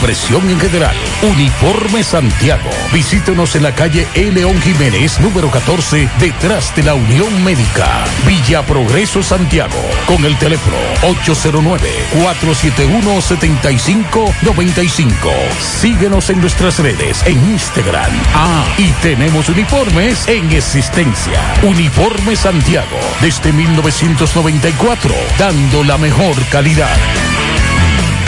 impresión en general. Uniforme Santiago. Visítenos en la calle E. León Jiménez, número 14, detrás de la Unión Médica. Villa Progreso, Santiago. Con el teléfono 809-471-7595. Síguenos en nuestras redes, en Instagram. Ah, y tenemos uniformes en existencia. Uniforme Santiago, desde 1994, dando la mejor calidad.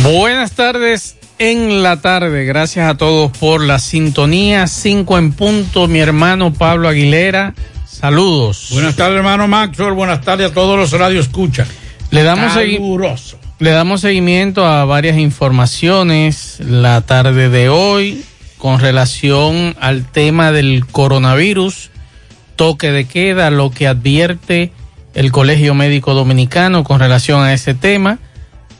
Buenas tardes en la tarde. Gracias a todos por la sintonía. Cinco en punto, mi hermano Pablo Aguilera. Saludos. Buenas tardes, hermano Maxwell. Buenas tardes a todos los radios escucha. Le damos, le damos seguimiento a varias informaciones la tarde de hoy con relación al tema del coronavirus, toque de queda, lo que advierte el Colegio Médico Dominicano con relación a ese tema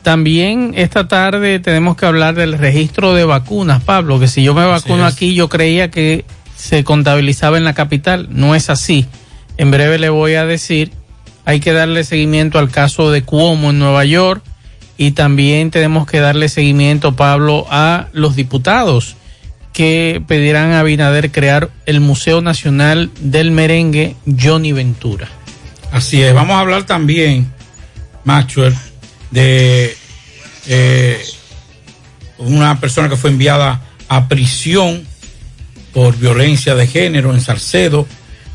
también esta tarde tenemos que hablar del registro de vacunas, Pablo, que si yo me vacuno aquí yo creía que se contabilizaba en la capital, no es así. En breve le voy a decir, hay que darle seguimiento al caso de Cuomo en Nueva York y también tenemos que darle seguimiento, Pablo, a los diputados que pedirán a Binader crear el Museo Nacional del Merengue Johnny Ventura. Así es, vamos a hablar también, Maxwell, de eh, una persona que fue enviada a prisión por violencia de género en Salcedo.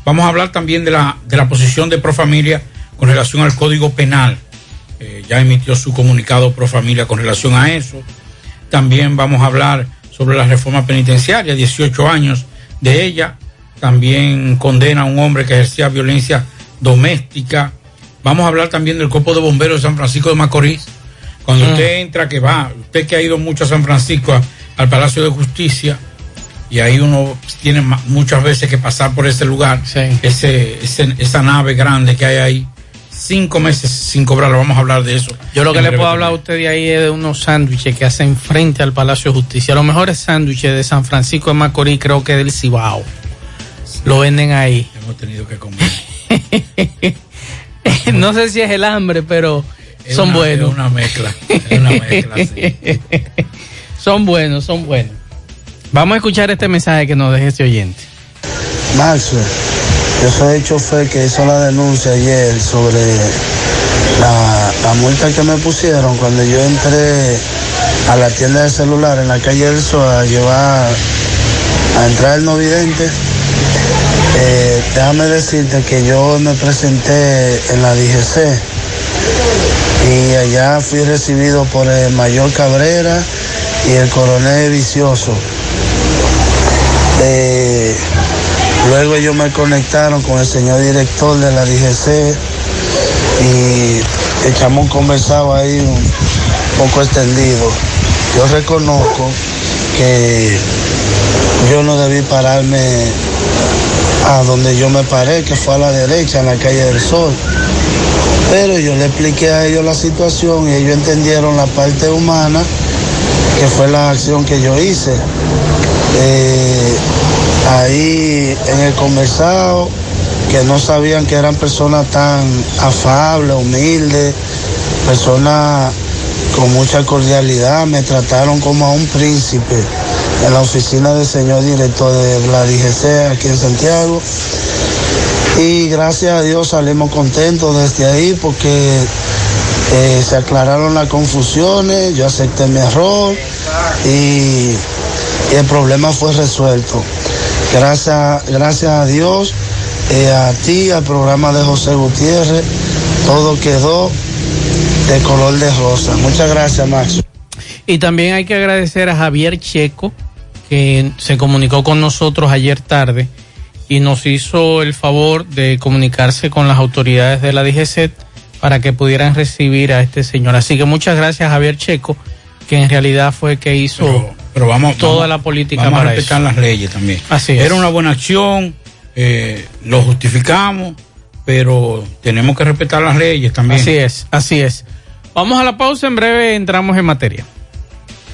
Vamos a hablar también de la, de la posición de Profamilia con relación al Código Penal. Eh, ya emitió su comunicado Profamilia con relación a eso. También vamos a hablar sobre la reforma penitenciaria, 18 años de ella. También condena a un hombre que ejercía violencia doméstica. Vamos a hablar también del Cuerpo de Bomberos de San Francisco de Macorís. Cuando Mm. usted entra, que va, usted que ha ido mucho a San Francisco, a- al Palacio de Justicia, y ahí uno tiene muchas veces que pasar por ese lugar, ese, ese- esa nave grande que hay ahí, cinco meses sin cobrarlo, vamos a hablar de eso. Yo lo que le puedo hablar a usted de ahí es de unos sándwiches que hacen frente al Palacio de Justicia. Los mejores sándwiches de San Francisco de Macorís creo que del Cibao. Lo venden ahí. Hemos tenido que comer. no sé si es el hambre, pero Es son una- buenos. es una mezcla, es una mezcla, son buenos, son buenos. Vamos a escuchar este mensaje que nos deje este oyente. Maxwell, yo soy el chofer que hizo la denuncia ayer sobre la, la multa que me pusieron cuando yo entré a la tienda de celular en la calle del Sol a llevar a entrar el no vidente. Eh, déjame decirte que yo me presenté en la DGC y allá fui recibido por el mayor Cabrera y el coronel Vicioso. Eh, luego ellos me conectaron con el señor director de la DGC y echamos conversado ahí un poco extendido. Yo reconozco que yo no debí pararme a donde yo me paré, que fue a la derecha, en la calle del Sol. Pero yo le expliqué a ellos la situación y ellos entendieron la parte humana, que fue la acción que yo hice. Eh, ahí en el conversado, que no sabían que eran personas tan afables, humildes, personas con mucha cordialidad, me trataron como a un príncipe en la oficina del señor director de la DGC aquí en Santiago. Y gracias a Dios salimos contentos desde ahí porque eh, se aclararon las confusiones, yo acepté mi error y, el problema fue resuelto. Gracias, gracias a Dios, eh, a ti, al programa de José Gutiérrez, todo quedó de color de rosa. Muchas gracias, Max. Y también hay que agradecer a Javier Checo, que se comunicó con nosotros ayer tarde y nos hizo el favor de comunicarse con las autoridades de la DGCET para que pudieran recibir a este señor. Así que muchas gracias Javier Checo, que en realidad fue el que hizo Pero, pero vamos, toda vamos- la política vamos a para respetar eso. las leyes también. Así es. Era una buena acción, eh, lo justificamos, pero tenemos que respetar las leyes también. Así es, así es. Vamos a la pausa, en breve entramos en materia.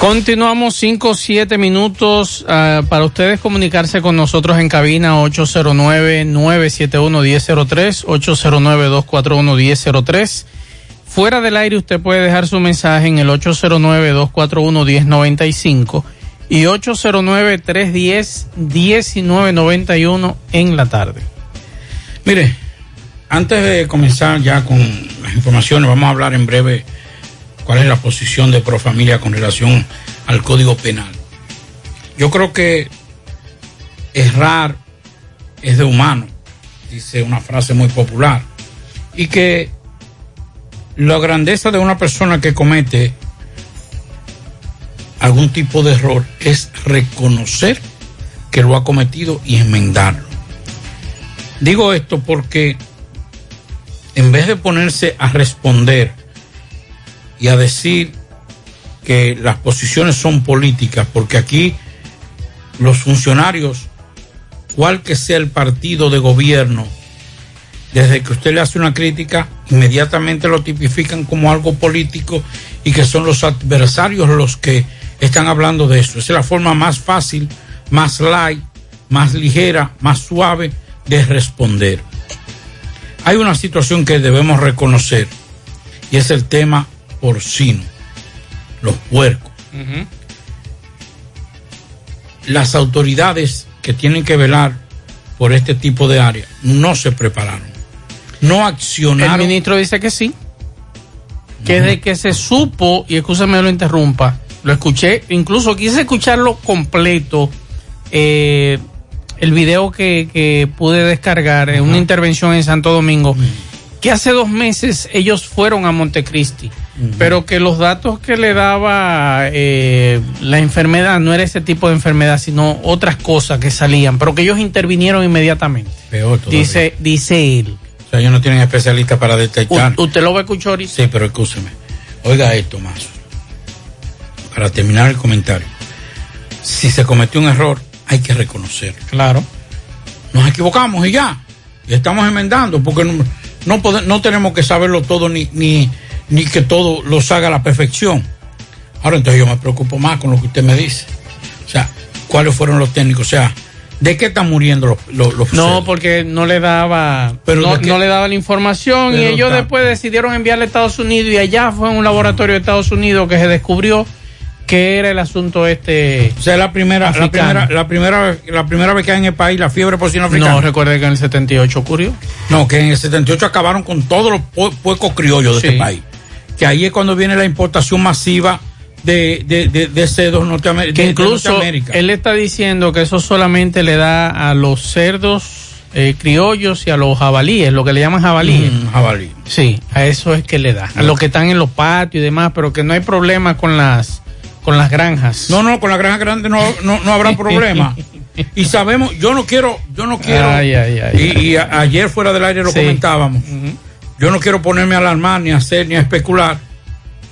Continuamos 5 o 7 minutos uh, para ustedes comunicarse con nosotros en cabina 809-971-1003, 809-241-1003. Fuera del aire usted puede dejar su mensaje en el 809-241-1095 y 809-310-1991 en la tarde. Mire, antes de comenzar ya con las informaciones, vamos a hablar en breve cuál es la posición de Profamilia con relación al Código Penal. Yo creo que errar es de humano, dice una frase muy popular, y que la grandeza de una persona que comete algún tipo de error es reconocer que lo ha cometido y enmendarlo. Digo esto porque en vez de ponerse a responder y a decir que las posiciones son políticas, porque aquí los funcionarios, cual que sea el partido de gobierno, desde que usted le hace una crítica, inmediatamente lo tipifican como algo político y que son los adversarios los que están hablando de eso. Esa es la forma más fácil, más light, más ligera, más suave de responder. Hay una situación que debemos reconocer y es el tema porcino, los puercos. Uh -huh. Las autoridades que tienen que velar por este tipo de área no se prepararon, no accionaron. El ministro dice que sí, que uh -huh. desde que se supo, y escúchame lo interrumpa, lo escuché, incluso quise escucharlo completo, eh, el video que, que pude descargar en una intervención en Santo Domingo, que hace dos meses ellos fueron a Montecristi, pero que los datos que le daba eh, la enfermedad no era ese tipo de enfermedad, sino otras cosas que salían, pero que ellos intervinieron inmediatamente. Peor todavía. Dice, dice él. O sea, ellos no tienen especialistas para detectar. U ¿Usted lo va a escuchar ahorita? Sí, pero escúcheme. Oiga esto más. Para terminar el comentario. Si se cometió un error, hay que reconocerlo. Claro. Nos equivocamos y ya. Y estamos enmendando porque no, no, podemos, no tenemos que saberlo todo ni, ni, ni que todo lo haga a la perfección. Ahora entonces yo me preocupo más con lo que usted me dice. O sea, ¿cuáles fueron los técnicos? O sea, ¿de qué están muriendo los, los, los No, porque no le daba Pero no, le daba la información y ellos está- después decidieron enviarle a Estados Unidos y allá fue en un laboratorio de Estados Unidos que se descubrió que era el asunto este. O sea, la primera, la primera, la primera, la primera vez que hay en el país la fiebre porcina africana. No, recuerde que en el 78 ocurrió. No, que en el 78 acabaron con todos los pu- puercos criollos de este país. Que ahí es cuando viene la importación masiva de, de, de, de cerdos norteamer- Que de- de incluso Norteamérica. él está diciendo que eso solamente le da a los cerdos eh, criollos y a los jabalíes, lo que le llaman jabalíes. Mm, jabalí. Sí, a eso es que le da. A los que están en los patios y demás, pero que no hay problema con las con las granjas. No, no, con la granja grande no, no, no habrá problema. y sabemos, yo no quiero, yo no quiero, Ay, ay, ay, y, y a- ayer fuera del aire lo Sí. comentábamos, yo no quiero ponerme a alarmar, ni a hacer, ni a especular,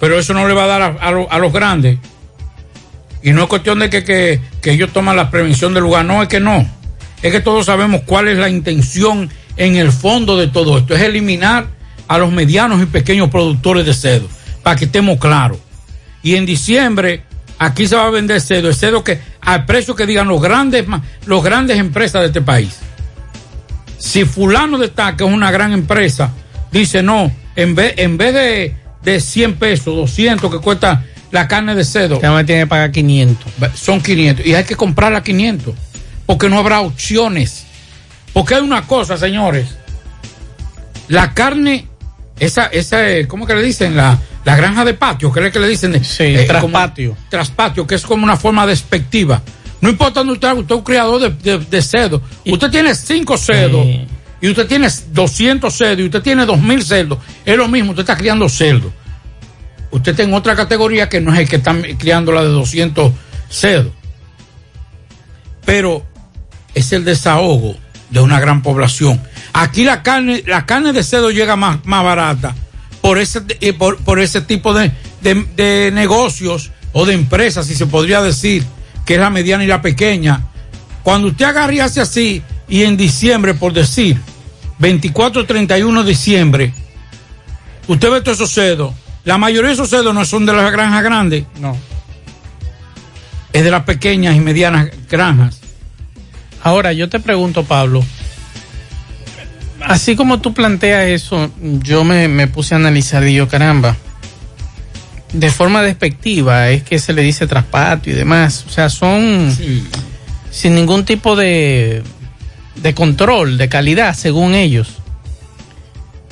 pero eso no le va a dar a, a lo- a los grandes. Y no es cuestión de que, ellos toman la prevención del lugar, no, es que no. Es que todos sabemos cuál es la intención en el fondo de todo esto, es eliminar a los medianos y pequeños productores de cedo, para que estemos claros. Y en diciembre aquí se va a vender cedo, el cedo que al precio que digan los grandes, los grandes empresas de este país. Si fulano de que es una gran empresa, dice no, en vez, en vez de, de 100 pesos, 200 que cuesta la carne de cedo, Ya me tiene que pagar 500. son 500 y hay que comprarla a 500 porque no habrá opciones. Porque hay una cosa, señores. La carne, esa, esa, eh, ¿cómo que le dicen? La, la granja de patio, ¿qué es que le dicen? Sí, traspatio. Traspatio, que es como una forma despectiva. No importa dónde usted, usted es un criador de, de. Usted tiene cinco cerdos Sí. Y usted tiene 200 cerdos y usted tiene 2000 cerdos. Es lo mismo, usted está criando cerdos. Usted está en otra categoría que no es el que está criando la de 200 cerdos. Pero es el desahogo de una gran población. Aquí la carne, la carne de cerdo llega más, más barata por ese, eh, por, por ese tipo de, de, de negocios o de empresas, si se podría decir, que es la mediana y la pequeña. Cuando usted agarra y hace así, y en diciembre, por decir, 24, 31 de diciembre, usted ve todos esos cedos. La mayoría de esos cedos no son de las granjas grandes. No. Es de las pequeñas y medianas granjas. Ahora, yo te pregunto, Pablo, así como tú planteas eso, yo me, me puse a analizar y yo, caramba, de forma despectiva es que se le dice traspatio y demás. O sea, son Sí. Sin ningún tipo de, de control, de calidad, según ellos.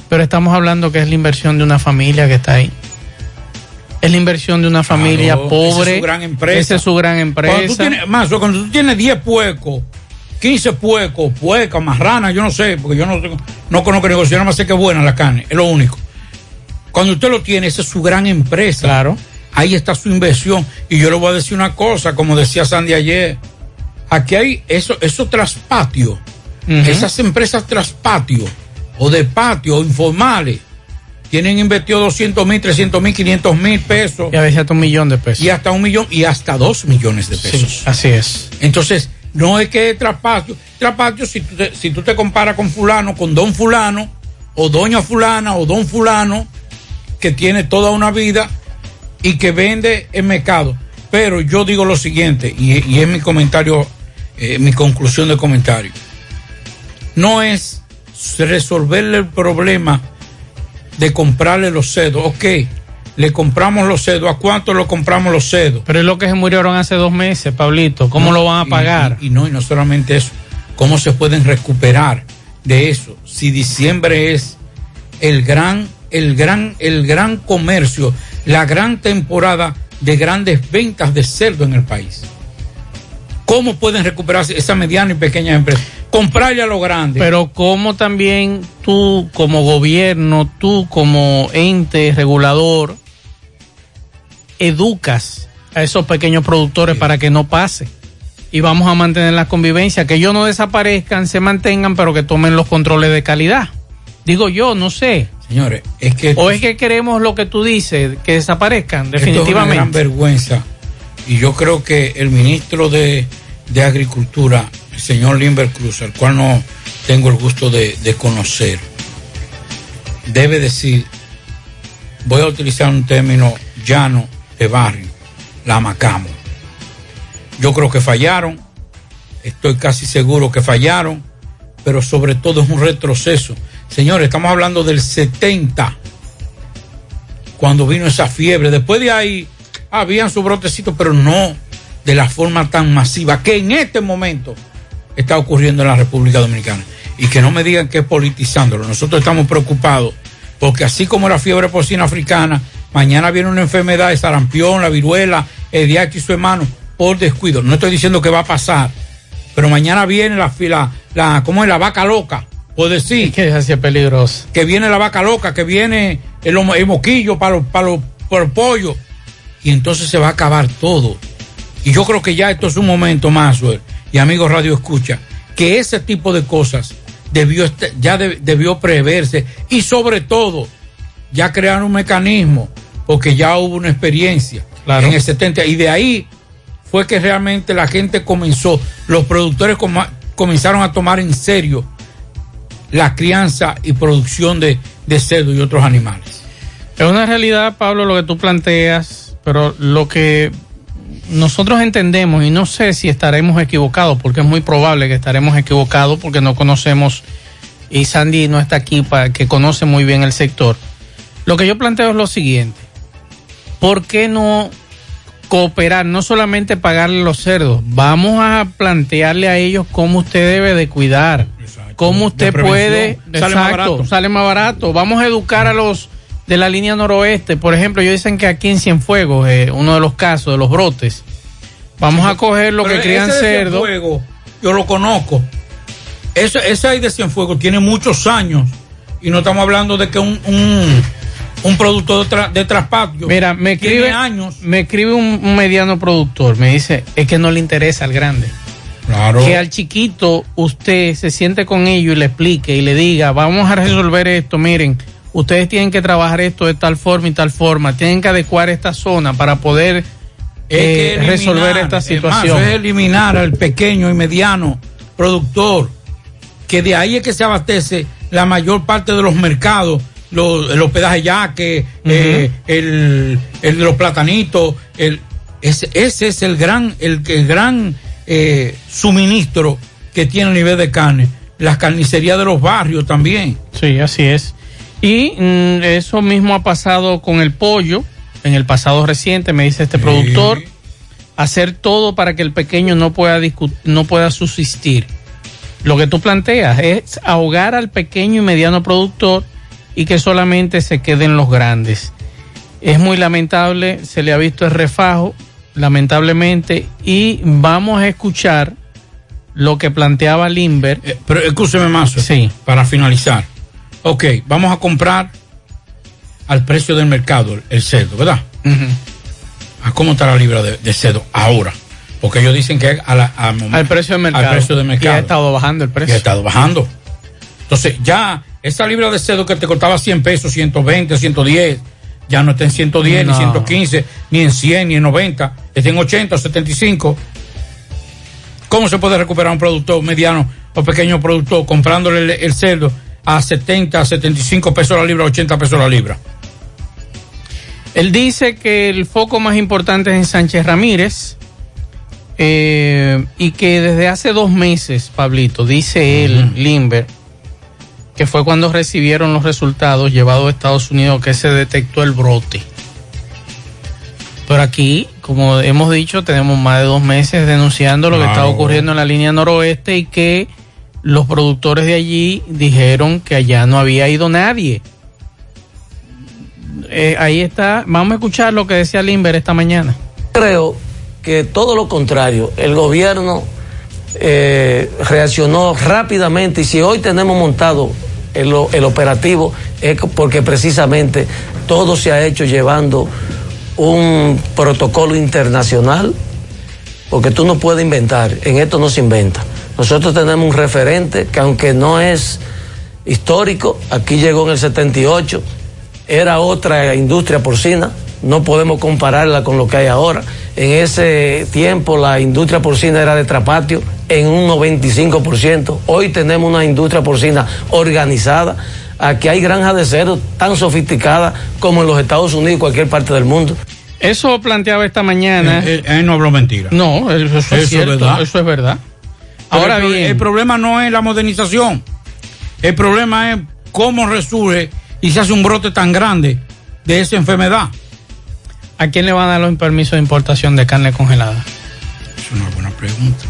Pero estamos hablando que es la inversión de una familia que está ahí. Es la inversión de una familia Claro, pobre. esa es su gran empresa. Esa es su gran empresa. Cuando tú tienes, más, cuando tú tienes 10 puecos, 15 puecos, puecas, marranas, yo no sé, porque yo no, no conozco negocio, yo nada más sé que es buena la carne, es lo único. Cuando usted lo tiene, esa es su gran empresa. Claro. Ahí está su inversión. Y yo le voy a decir una cosa, como decía Sandy ayer. Aquí hay eso, esos traspatios, esas empresas traspatio o de patio o informales, tienen invertido 200 mil, 300 mil, 500 mil pesos. Y a veces hasta un millón de pesos. Y hasta un millón y hasta dos millones de pesos. Sí, así es. Entonces, no es que es traspatio. Traspatio, si tú, te, si tú te comparas con fulano, con don fulano, o doña fulana, o don fulano, que tiene toda una vida y que vende en mercado. Pero yo digo lo siguiente, y, y es mi comentario, eh, mi conclusión de comentario. No es resolverle el problema de comprarle los cedos. Ok, le compramos los cedos. ¿A cuánto lo compramos los cedos? Pero es lo que se murieron hace dos meses, Pablito. ¿Cómo No, lo van a pagar? Y, y no, y no solamente eso. ¿Cómo se pueden recuperar de eso? Si diciembre es el gran, el gran, el gran comercio, la gran temporada de grandes ventas de cerdo en el país. ¿Cómo pueden recuperarse esa mediana y pequeña empresa? Comprarle a lo grande. Pero cómo también tú como gobierno, tú como ente regulador, educas a esos pequeños productores para que no pase. Y vamos a mantener la convivencia, que ellos no desaparezcan, se mantengan, pero que tomen los controles de calidad. Digo yo, no sé. Señores, es que... O es que queremos lo que tú dices, que desaparezcan, Esto es una gran definitivamente. vergüenza. Y yo creo que el ministro de, de Agricultura, el señor Limber Cruz, al cual no tengo el gusto de, de conocer, debe decir, voy a utilizar un término llano de barrio, la macamo. Yo creo que fallaron, estoy casi seguro que fallaron, pero sobre todo es un retroceso. Señores, estamos hablando del 70 cuando vino esa fiebre. Después de ahí habían su brotecito, pero no de la forma tan masiva que en este momento está ocurriendo en la República Dominicana. Y que no me digan que es politizándolo. Nosotros estamos preocupados porque así como la fiebre porcina africana, mañana viene una enfermedad de sarampión, la viruela, el DH y su hermano, por descuido. No estoy diciendo que va a pasar, pero mañana viene la fila, la, ¿cómo es la vaca loca? Por decir. Que es así peligroso. Que viene la vaca loca, que viene el, moquillo para los, para los, para los pollos. Y entonces se va a acabar todo. Y yo creo que ya esto es un momento más, y amigos Radio Escucha, que ese tipo de cosas debió est- ya de- debió preverse y sobre todo ya crear un mecanismo porque ya hubo una experiencia en el 70 y de ahí fue que realmente la gente comenzó, los productores comenzaron a tomar en serio la crianza y producción de, de cerdo y otros animales. Es una realidad, Pablo, lo que tú planteas, pero lo que nosotros entendemos, y no sé si estaremos equivocados, porque es muy probable que estaremos equivocados, porque no conocemos, y Sandy no está aquí para que conoce muy bien el sector. Lo que yo planteo es lo siguiente: ¿por qué no cooperar, no solamente pagarle los cerdos? Vamos a plantearle a ellos cómo usted debe de cuidar, cómo usted puede, Sale más exacto, barato. sale más barato. Vamos a educar a los de la línea noroeste. Por ejemplo, ellos dicen que aquí en Cienfuegos, eh, uno de los casos de los brotes, vamos a coger lo Pero que crían ese de cerdo. Cienfuegos, yo lo conozco. Ese, ese ahí de Cienfuegos tiene muchos años y no estamos hablando de que un, un, un producto de, tra- de traspatio Mira, me tiene escribe, años. me escribe un, un mediano productor, me dice, es que no le interesa al grande. Claro. Que al chiquito usted se siente con ellos y le explique y le diga, vamos a resolver esto, miren, ustedes tienen que trabajar esto de tal forma y tal forma, tienen que adecuar esta zona para poder eh, eliminar, resolver esta situación. es eliminar al pequeño y mediano productor, que de ahí es que se abastece la mayor parte de los mercados, los, el hospedaje yaque, eh, el, el de los platanitos, el, ese, ese es el gran, el, el gran eh, suministro que tiene a nivel de carne. Las carnicerías de los barrios también. Sí, así es. Y mm, eso mismo ha pasado con el pollo en el pasado reciente, me dice este productor, hacer todo para que el pequeño no pueda no pueda subsistir. Lo que tú planteas es ahogar al pequeño y mediano productor y que solamente se queden los grandes. Es muy lamentable, se le ha visto el refajo, lamentablemente, y vamos a escuchar lo que planteaba Limber. Eh, pero escúcheme más. Sí. Para finalizar. Ok, vamos a comprar al precio del mercado el, cerdo, ¿verdad? ¿A cómo está la libra de, de cerdo ahora? Porque ellos dicen que a la- a- Al precio del mercado. Al precio del Y mercado. ha estado bajando el Y precio. ha estado bajando. Entonces, ya esa libra de cerdo que te costaba 100 pesos, 120, 110, ya no está en 110, No. ni 115, ni en 100, ni en 90, está en 80, 75. ¿Cómo se puede recuperar un productor mediano o pequeño productor comprándole el, el cerdo a 70, 75 pesos la libra, 80 pesos la libra? Él dice que el foco más importante es en Sánchez Ramírez eh, y que desde hace dos meses, Pablito, dice él, Limber, que fue cuando recibieron los resultados llevados a Estados Unidos que se detectó el brote. Pero aquí, como hemos dicho, tenemos más de dos meses denunciando lo que está ocurriendo en la línea noroeste y que los productores de allí dijeron que allá no había ido nadie. Eh, ahí está, vamos a escuchar lo que decía Limber esta mañana. Creo que todo lo contrario, el gobierno eh, reaccionó rápidamente y si hoy tenemos montado el, el operativo es porque precisamente todo se ha hecho llevando un protocolo internacional, porque tú no puedes inventar, en esto no se inventa. Nosotros tenemos un referente que aunque no es histórico, aquí llegó en el 78, era otra industria porcina, no podemos compararla con lo que hay ahora. En ese tiempo la industria porcina era de trapatio en un 95%. Hoy tenemos una industria porcina organizada. Aquí hay granjas de cerdo tan sofisticadas como en los Estados Unidos y cualquier parte del mundo. Eso planteaba esta mañana. Él, él no habló mentira. No, eso, Eso es verdad. eso es verdad. Ahora el, bien, el problema no es la modernización. El problema es cómo resurge y se hace un brote tan grande de esa enfermedad. ¿a quién le van a dar los permisos de importación de carne congelada? Es una buena pregunta.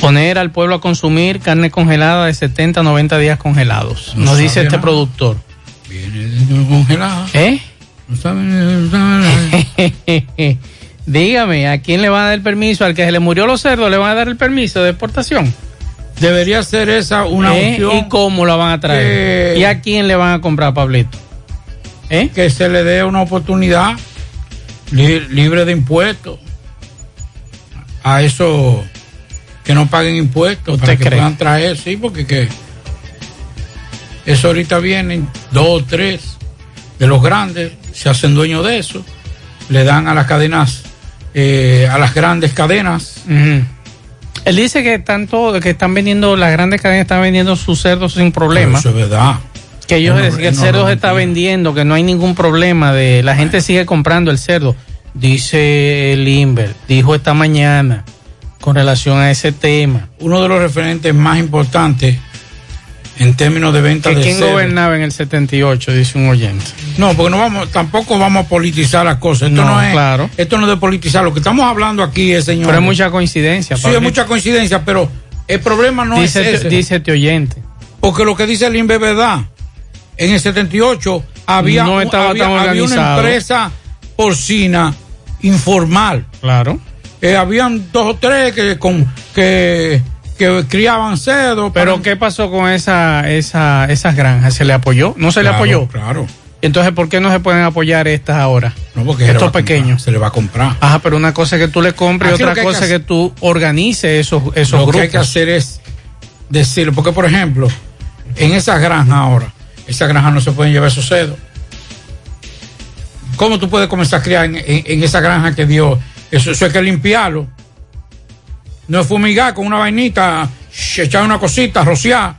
Poner al pueblo a consumir carne congelada de 70 a 90 días congelados. No Nos dice este nada. productor. Viene congelada. ¿Eh? No sabe, no sabe. Dígame, ¿a quién le van a dar el permiso? ¿Al que se le murió los cerdos le van a dar el permiso de exportación? Debería ser esa una ¿Eh? opción ¿Y cómo la van a traer? que- ¿Y a quién le van a comprar, Pablito? ¿Eh? que se le dé una oportunidad li- libre de impuestos a eso que no paguen impuestos para ¿Usted que cree? puedan traer, sí, porque que eso ahorita vienen dos o tres de los grandes, se hacen dueños de eso, le dan a las cadenas, eh, a las grandes cadenas. Él dice que están todos, que están vendiendo, las grandes cadenas están vendiendo sus cerdos sin problema. Eso es verdad. Que ellos no- que el no cerdo se está vendiendo, que no hay ningún problema de la gente sigue comprando el cerdo. Dice el Inver, dijo esta mañana con relación a ese tema. Uno de los referentes más importantes en términos de venta Que de quién gobernaba en el 78, dice un oyente. No, porque no vamos, tampoco vamos a politizar las cosas. Esto no, No, es, claro. esto no es de politizar. Lo que estamos hablando aquí es, señor. Pero hay mucha coincidencia. Sí, Pablito. hay mucha coincidencia, pero el problema no dice, es ese. dice este oyente. Porque lo que dice el INVE es verdad. En el 78 había, No un- estaba había, tan había una empresa porcina informal. Claro. Eh, habían dos o tres que, con, que, que criaban cerdo. Pero ¿qué pasó con esa, esa, esas granjas? ¿Se le apoyó? ¿No se le apoyó? Claro. Entonces, ¿por qué no se pueden apoyar estas ahora? No, porque estos pequeños. Se le va a comprar. Ajá, pero una cosa es que tú le compres y lo otra que cosa es que que tú organices esos, esos Lo grupos. que hay que hacer es decirlo, porque por ejemplo, en esas granjas ahora, esas granjas no se pueden llevar esos cerdos. ¿Cómo tú puedes comenzar a criar en, en- en esa granja que dio? Eso, eso hay que limpiarlo. No es fumigar con una vainita, echar una cosita, rociar.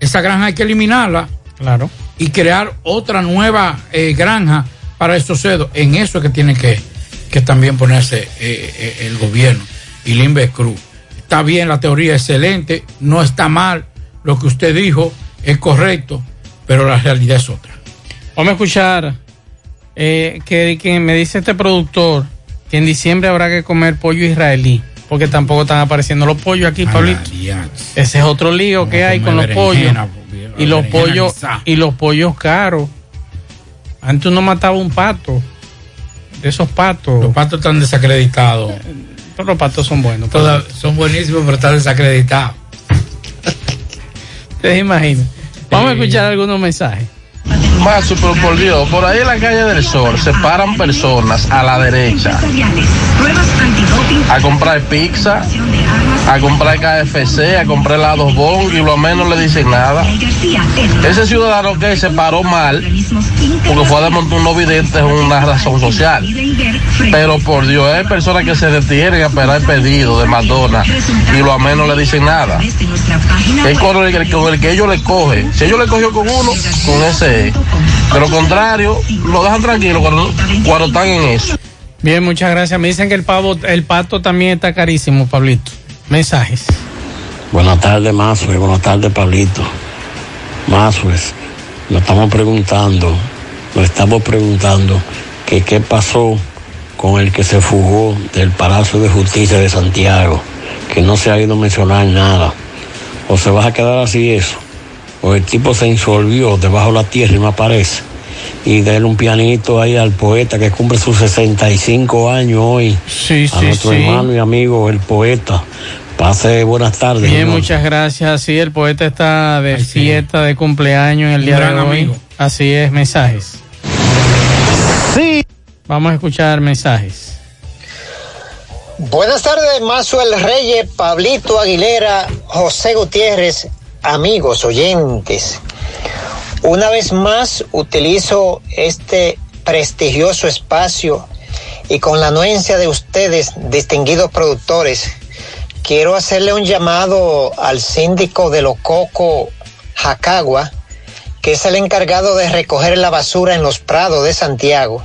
Esa granja hay que eliminarla. Claro. Y crear otra nueva eh, granja para estos cerdos. En eso es que tiene que, que también ponerse eh, eh, el gobierno y Limbe Cruz. Está bien la teoría, excelente, no está mal. Lo que usted dijo es correcto, pero la realidad es otra. Vamos a escuchar que, que me dice este productor que en diciembre habrá que comer pollo israelí, porque tampoco están apareciendo los pollos aquí, Pablito. Ese es otro lío que hay con los pollos. Y los pollos y los pollos caros. Antes uno mataba un pato. De esos patos. Los patos están desacreditados. Pero los patos son buenos. Son buenísimos, pero están desacreditados. Ustedes imaginan. Vamos a escuchar algunos mensajes. Mazo, pero por Dios, por ahí en la calle del Sol se paran personas a la derecha a comprar pizza, a comprar KFC, a comprar helados bon y lo menos le dicen nada. Ese ciudadano que se paró mal porque fue a desmontar unos videntes es una razón social. Pero por Dios, hay personas que se detienen a esperar el pedido de McDonald's y lo menos le dicen nada. El, con el que ellos le cogen. Si ellos le cogió con uno, con ese es. De lo contrario, lo dejan tranquilo cuando, cuando están en eso. Bien, muchas gracias. Me dicen que el pavo, el pato también está carísimo, Pablito. Mensajes. Buenas tardes, Mazue. Buenas tardes, Pablito. Mazues, nos estamos preguntando, nos estamos preguntando que qué pasó con el que se fugó del Palacio de Justicia de Santiago, que no se ha ido a mencionar nada. O se va a quedar así eso. O el tipo se insolvió debajo de la tierra y no aparece. Y darle un pianito ahí al poeta que cumple sus 65 años hoy. Sí, a sí, nuestro sí. hermano y amigo, el poeta. Pase buenas tardes. Bien, hermano. muchas gracias. Sí, el poeta está de fiesta de cumpleaños en el Un día de gran hoy. amigo. Así es, mensajes. Sí. Vamos a escuchar mensajes. Buenas tardes, Mazuel Reyes, Pablito Aguilera, José Gutiérrez, amigos oyentes. Una vez más utilizo este prestigioso espacio y con la anuencia de ustedes, distinguidos productores, quiero hacerle un llamado al síndico de Lococo, Jacagua, que es el encargado de recoger la basura en los prados de Santiago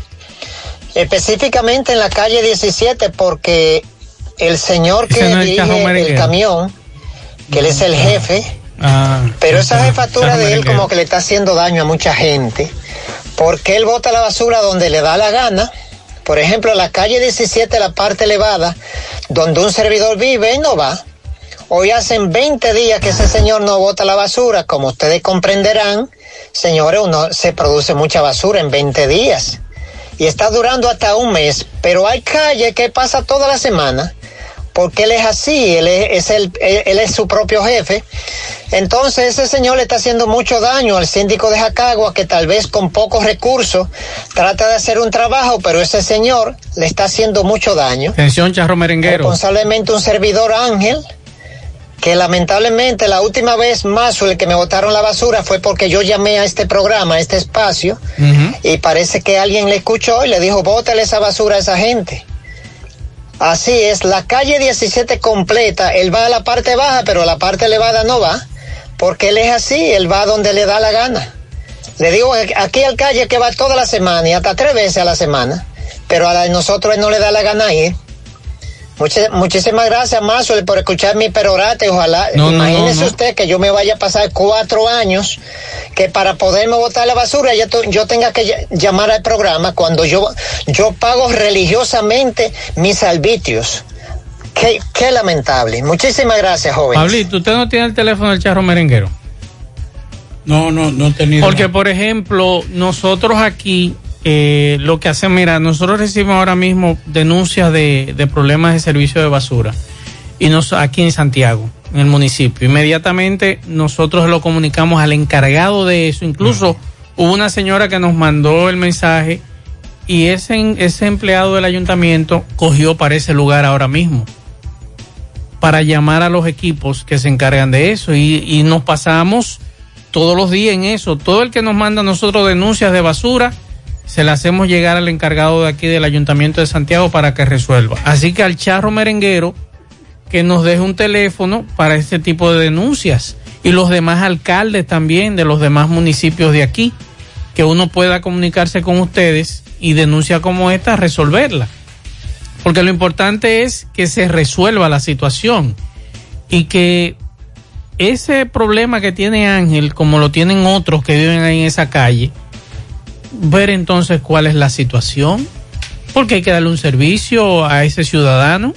específicamente en la calle 17 porque el señor que no el dirige el Merenguero. camión, que él es el jefe, Ah, pero esa jefatura de él como que le está haciendo daño a mucha gente, porque él bota la basura donde le da la gana. Por ejemplo, la calle 17, la parte elevada, donde un servidor vive, él no va. Hoy hacen 20 días que ese señor no bota la basura. Como ustedes comprenderán, señores, uno se produce mucha basura en 20 días. Y está durando hasta un mes. Pero hay calle que pasa toda la semana. Porque él es así, él es, es el, él, es su propio jefe. Entonces ese señor le está haciendo mucho daño al síndico de Jacagua, que tal vez con pocos recursos trata de hacer un trabajo, pero ese señor le está haciendo mucho daño. Atención, charro merenguero. Responsablemente un servidor Ángel, que lamentablemente la última vez más el que me botaron la basura fue porque yo llamé a este programa, a este espacio, y parece que alguien le escuchó y le dijo, bótale esa basura a esa gente. Así es, la calle 17 completa, él va a la parte baja, pero la parte elevada no va, porque él es así, él va donde le da la gana. Le digo, aquí al calle que va toda la semana y hasta tres veces a la semana, pero a nosotros no le da la gana ir. Muchas- muchísimas gracias, Mazo, por escuchar mi perorate. Ojalá, No, imagínese no, no. usted que yo me vaya a pasar cuatro años, que para poderme botar la basura yo, yo tenga que ll- llamar al programa cuando yo, yo pago religiosamente mis arbitrios. Qué, qué lamentable. Muchísimas gracias, joven. Pablito, ¿usted no tiene el teléfono del charro merenguero? No, no, no he tenido. Porque, por ejemplo, nosotros aquí, eh, lo que hacen, mira, nosotros recibimos ahora mismo denuncias de, de problemas de servicio de basura. Y nos, aquí en Santiago, en el municipio. Inmediatamente nosotros lo comunicamos al encargado de eso. Incluso Hubo una señora que nos mandó el mensaje y ese, ese empleado del ayuntamiento cogió para ese lugar ahora mismo para llamar a los equipos que se encargan de eso y, y nos pasamos todos los días en eso. Todo el que nos manda a nosotros denuncias de basura, se la hacemos llegar al encargado de aquí del Ayuntamiento de Santiago para que resuelva. Así que al charro merenguero que nos deje un teléfono para este tipo de denuncias y los demás alcaldes también de los demás municipios de aquí, que uno pueda comunicarse con ustedes y denuncia como esta, resolverla. Porque lo importante es que se resuelva la situación y que ese problema que tiene Ángel, como lo tienen otros que viven ahí en esa calle, ver entonces cuál es la situación, porque hay que darle un servicio a ese ciudadano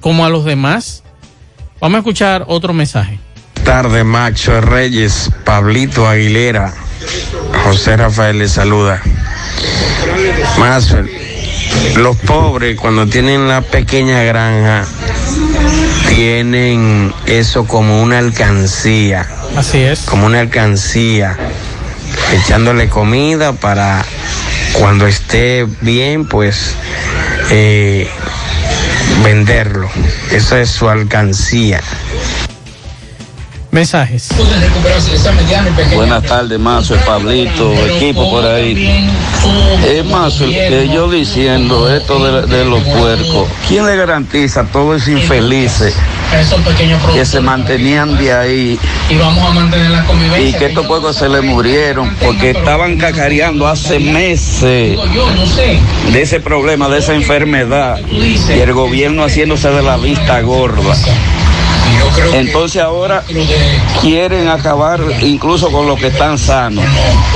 como a los demás. Vamos a escuchar otro mensaje. Tarde, Macho Reyes, Pablito Aguilera, José Rafael le saluda. Más, los pobres cuando tienen la pequeña granja tienen eso como una alcancía. Así es. Como una alcancía, echándole comida para cuando esté bien, pues eh, venderlo. Esa es su alcancía. Mensajes. Buenas tardes, Mazo, el Pablito, equipo por ahí. Es Mazo, yo diciendo esto de, los puercos, ¿quién le garantiza a todos esos infelices que se mantenían de ahí y que estos puercos se le murieron porque estaban cacareando hace meses de ese problema, de esa enfermedad y el gobierno haciéndose de la vista gorda. Entonces ahora quieren acabar incluso con los que están sanos.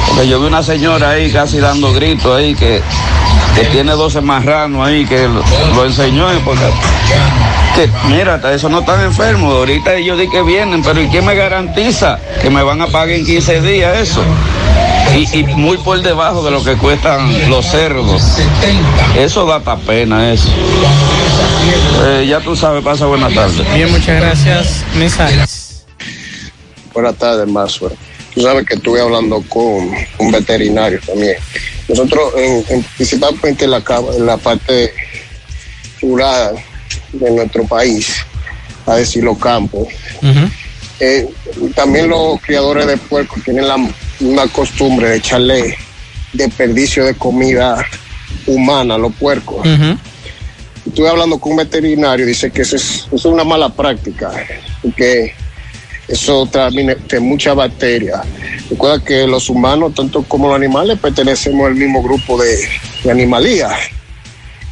Porque yo vi una señora ahí casi dando gritos ahí que, que tiene 12 marranos ahí que lo, enseñó porque que mira, eso no están enfermos, ahorita ellos di que vienen, pero ¿y quién me garantiza que me van a pagar en 15 días eso? Y, y, muy por debajo de lo que cuestan los cerdos. Eso da pena eso. Eh, ya tú sabes, pasa buenas tardes. Bien, muchas gracias. Mensajes. Buenas tardes, Maxwell. Tú sabes que estuve hablando con un veterinario también. Nosotros, en, en, principalmente en la, en la parte rural de nuestro país, a decir los campos, uh -huh. eh, también los criadores de puercos tienen la una costumbre de echarle desperdicio de comida humana a los puercos. Uh -huh. Estuve hablando con un veterinario, dice que eso es, eso es una mala práctica, que eso transmite muchas bacterias. Recuerda que los humanos, tanto como los animales, pertenecemos al mismo grupo de, de animalías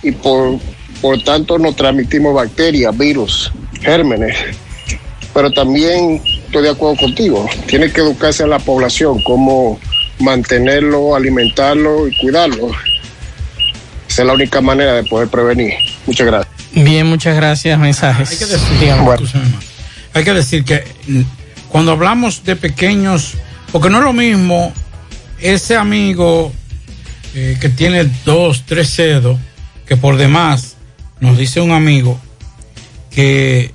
y por, por tanto nos transmitimos bacterias, virus, gérmenes. Pero también estoy de acuerdo contigo. Tiene que educarse a la población, cómo mantenerlo, alimentarlo y cuidarlo. Esa es la única manera de poder prevenir. Muchas gracias. Bien, muchas gracias. Mensajes. Hay que decir, digamos, bueno. hay que decir que cuando hablamos de pequeños, porque no es lo mismo ese amigo eh, que tiene dos, tres cedos, que por demás nos dice un amigo que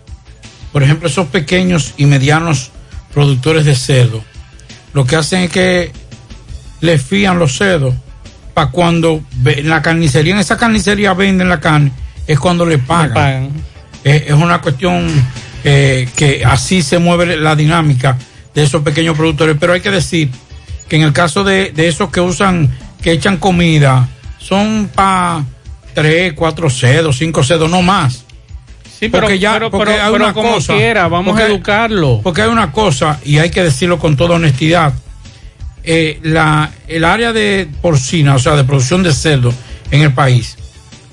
por ejemplo, esos pequeños y medianos productores de cerdo, lo que hacen es que le fían los cerdos para cuando en la carnicería, en esa carnicería venden la carne, es cuando le pagan. Le pagan. Es, es, una cuestión eh, que así se mueve la dinámica de esos pequeños productores. Pero hay que decir que en el caso de, de esos que usan, que echan comida, son para tres, cuatro cerdos, cinco cerdos, no más. Sí, pero, porque ya, pero, porque pero, hay una como cosa, quiera, vamos porque, a educarlo. Porque hay una cosa, y hay que decirlo con toda honestidad, eh, la, el área de porcina, o sea, de producción de cerdo en el país,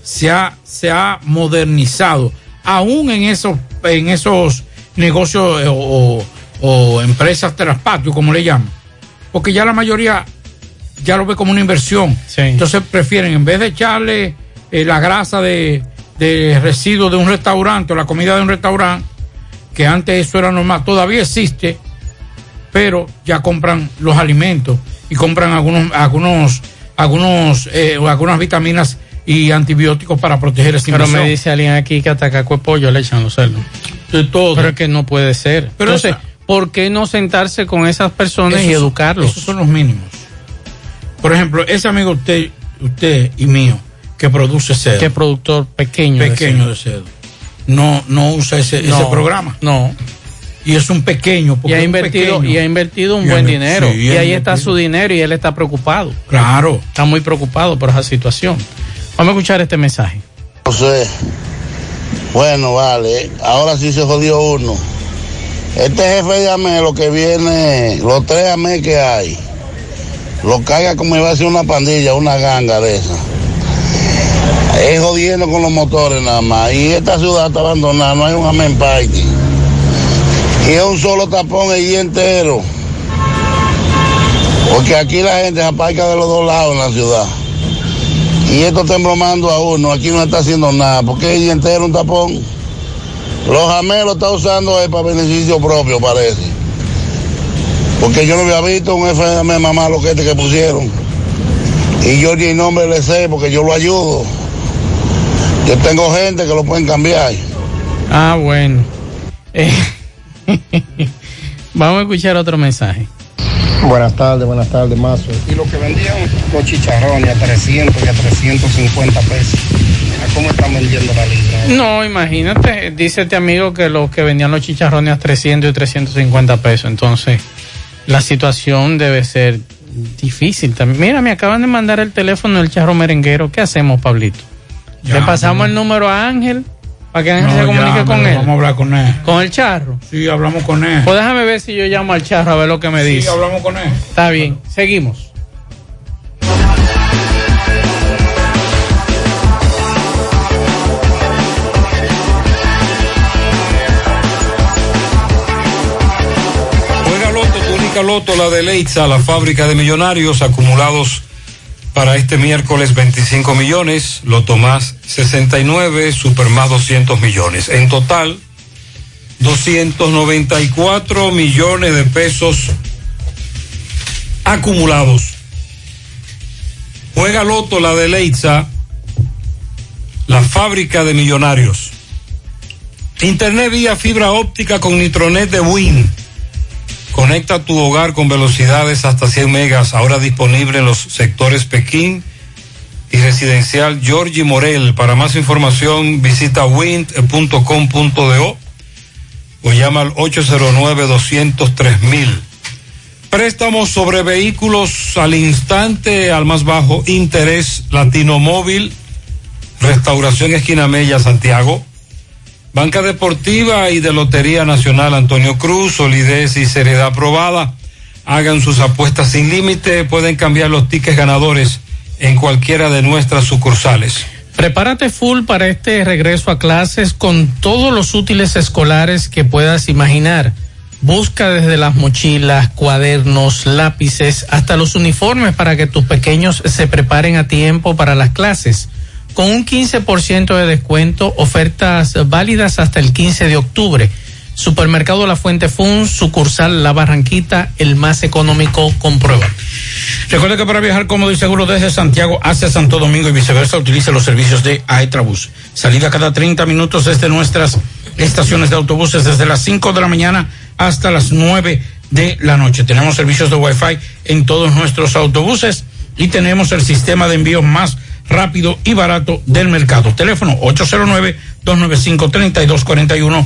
se ha, se ha modernizado, aún en esos, en esos negocios eh, o, o, empresas traspatio, como le llaman, porque ya la mayoría ya lo ve como una inversión. Sí. Entonces prefieren, en vez de echarle eh, la grasa de de residuos de un restaurante o la comida de un restaurante, que antes eso era normal, todavía existe, pero ya compran los alimentos y compran algunos, algunos, algunos, eh, algunas vitaminas y antibióticos para proteger esa Pero me dice alguien aquí que hasta caco de pollo le echan los cerdos. De todo. Pero es que no puede ser. Pero Entonces, esa, ¿por qué no sentarse con esas personas esos, y educarlos? Esos son los mínimos. Por ejemplo, ese amigo usted, usted y mío, que produce cedo. ¿Qué productor pequeño? de pequeño de cedo. No, no usa ese, No, ese programa. No. Y es un pequeño. Y porque ha es un invertido, pequeño. y ha invertido un Y ha buen dinero. sí, y ha ahí está su dinero y él está preocupado. Claro. Está muy preocupado por esa situación. Vamos a escuchar este mensaje. José, bueno, vale, ahora sí se jodió uno. Este jefe de AME, lo que viene, los tres AME que hay, lo caiga como iba a ser una pandilla, una ganga de esa. Es jodiendo con los motores nada más. Y esta ciudad está abandonada, no hay un AME en parque. Y es un solo tapón el día entero. Porque aquí la gente se aparca de los dos lados en la ciudad. Y esto está embromando a uno, aquí no está haciendo nada, porque el día entero un tapón. Los jamelos lo está usando él para beneficio propio, parece. Porque yo no había visto un FM mamá lo que este que pusieron. Y yo ni el nombre le sé porque yo lo ayudo. Yo tengo gente que lo pueden cambiar. Ah, bueno. Eh, Vamos a escuchar otro mensaje. Buenas tardes, buenas tardes, Mazo. Y lo que vendían los chicharrones a 300 y a 350 pesos. ¿A cómo están vendiendo la libra? No, imagínate, dice este amigo que los que vendían los chicharrones a 300 y 350 pesos. Entonces, la situación debe ser difícil también. Mira, me acaban de mandar el teléfono del charro merenguero. ¿Qué hacemos, Pablito? Le pasamos el número a Ángel para que Ángel No, se comunique ya, con él. Vamos a hablar con él. ¿Con el charro? Sí, hablamos con él. Pues déjame ver si yo llamo al charro a ver lo que me Sí, dice. hablamos con él. Está bien, seguimos. Juega Loto, tu única Loto, la de Leitza, la fábrica de millonarios acumulados para este miércoles 25 millones, Loto más 69, Super más 200 millones. En total, 294 millones de pesos acumulados. Juega Loto, la de Leitza, la fábrica de millonarios. Internet vía fibra óptica con Nitronet de Win. Conecta tu hogar con velocidades hasta 100 megas, ahora disponible en los sectores Pekín y residencial Georgie Morel. Para más información visita wind.com.do o llama al 809-203 Préstamos sobre vehículos al instante, al más bajo interés, Latino Móvil, Restauración Esquina Mella, Santiago. Banca Deportiva y de Lotería Nacional Antonio Cruz, solidez y seriedad aprobada. Hagan sus apuestas sin límite, pueden cambiar los tickets ganadores en cualquiera de nuestras sucursales. Prepárate full para este regreso a clases con todos los útiles escolares que puedas imaginar. Busca desde las mochilas, cuadernos, lápices, hasta los uniformes para que tus pequeños se preparen a tiempo para las clases. Con un 15% de descuento, ofertas válidas hasta el 15 de octubre. Supermercado La Fuente Fun, sucursal La Barranquita, el más económico, comprueba. Recuerde que para viajar cómodo y seguro desde Santiago hacia Santo Domingo y viceversa, utilice los servicios de Aetrabús. Salida cada 30 minutos desde nuestras estaciones de autobuses desde las 5 de la mañana hasta las 9 de la noche. Tenemos servicios de Wi-Fi en todos nuestros autobuses y tenemos el sistema de envío más rápido y barato del mercado. Teléfono 809-295-3241,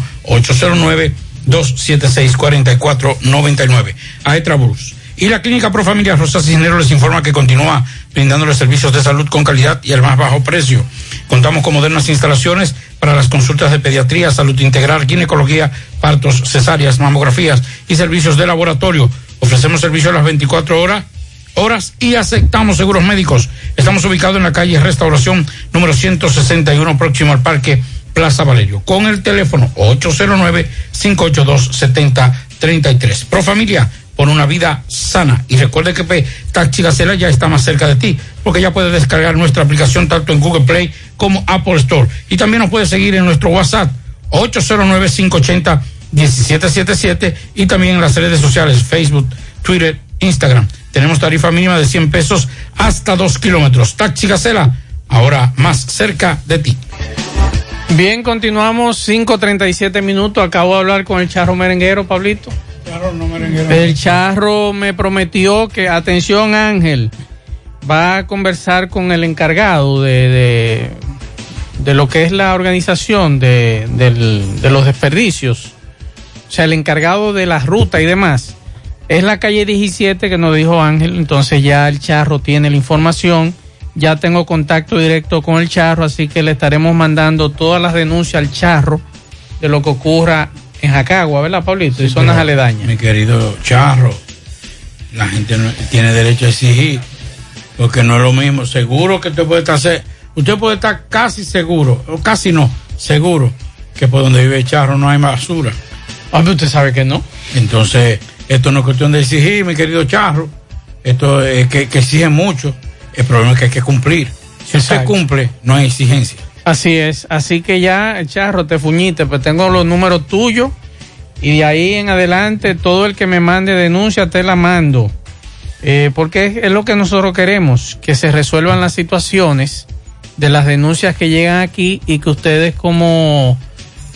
809-276-4499. Aetrabús. Y la Clínica Profamilia Rosa Cisneros les informa que continúa brindándoles servicios de salud con calidad y al más bajo precio. Contamos con modernas instalaciones para las consultas de pediatría, salud integral, ginecología, partos, cesáreas, mamografías y servicios de laboratorio. Ofrecemos servicios a las 24 horas horas y aceptamos seguros médicos. Estamos ubicados en la calle Restauración número 161 próximo al Parque Plaza Valerio con el teléfono 809-582-7033. Pro Familia, por una vida sana. Y recuerde que Taxi Gacela ya está más cerca de ti porque ya puedes descargar nuestra aplicación tanto en Google Play como Apple Store. Y también nos puedes seguir en nuestro WhatsApp 809-580-1777 y también en las redes sociales Facebook, Twitter, Instagram. Tenemos tarifa mínima de 100 pesos hasta 2 kilómetros. Taxi Gacela, ahora más cerca de ti. Bien, continuamos 5.37 minutos. Acabo de hablar con el charro merenguero, Pablito. El charro me prometió que, atención Ángel, va a conversar con el encargado de, de, de lo que es la organización de, del- de los desperdicios, o sea, el encargado de la ruta y demás. Es la calle 17 que nos dijo Ángel, entonces ya el charro tiene la información, ya tengo contacto directo con el charro, así que le estaremos mandando todas las denuncias al charro de lo que ocurra en Jacagua, ¿verdad, Pablito? y zonas Pero, aledañas. Mi querido Charro, la gente no- tiene derecho a exigir, porque no es lo mismo. Seguro que usted puede estar, usted puede estar casi seguro, o casi no, seguro, que por donde vive Charro no hay basura. Ah, pero usted sabe que no. Entonces, esto no es cuestión de exigir, mi querido Charro. Esto es que, que exige mucho. El problema es que hay que cumplir. Si Exacto. cumple, no hay exigencia. Así es, así que ya, Charro, te fuñiste, pues tengo los números tuyos y de ahí en adelante todo el que me mande denuncia te la mando. Eh, porque es, es lo que nosotros queremos, que se resuelvan las situaciones de las denuncias que llegan aquí y que ustedes como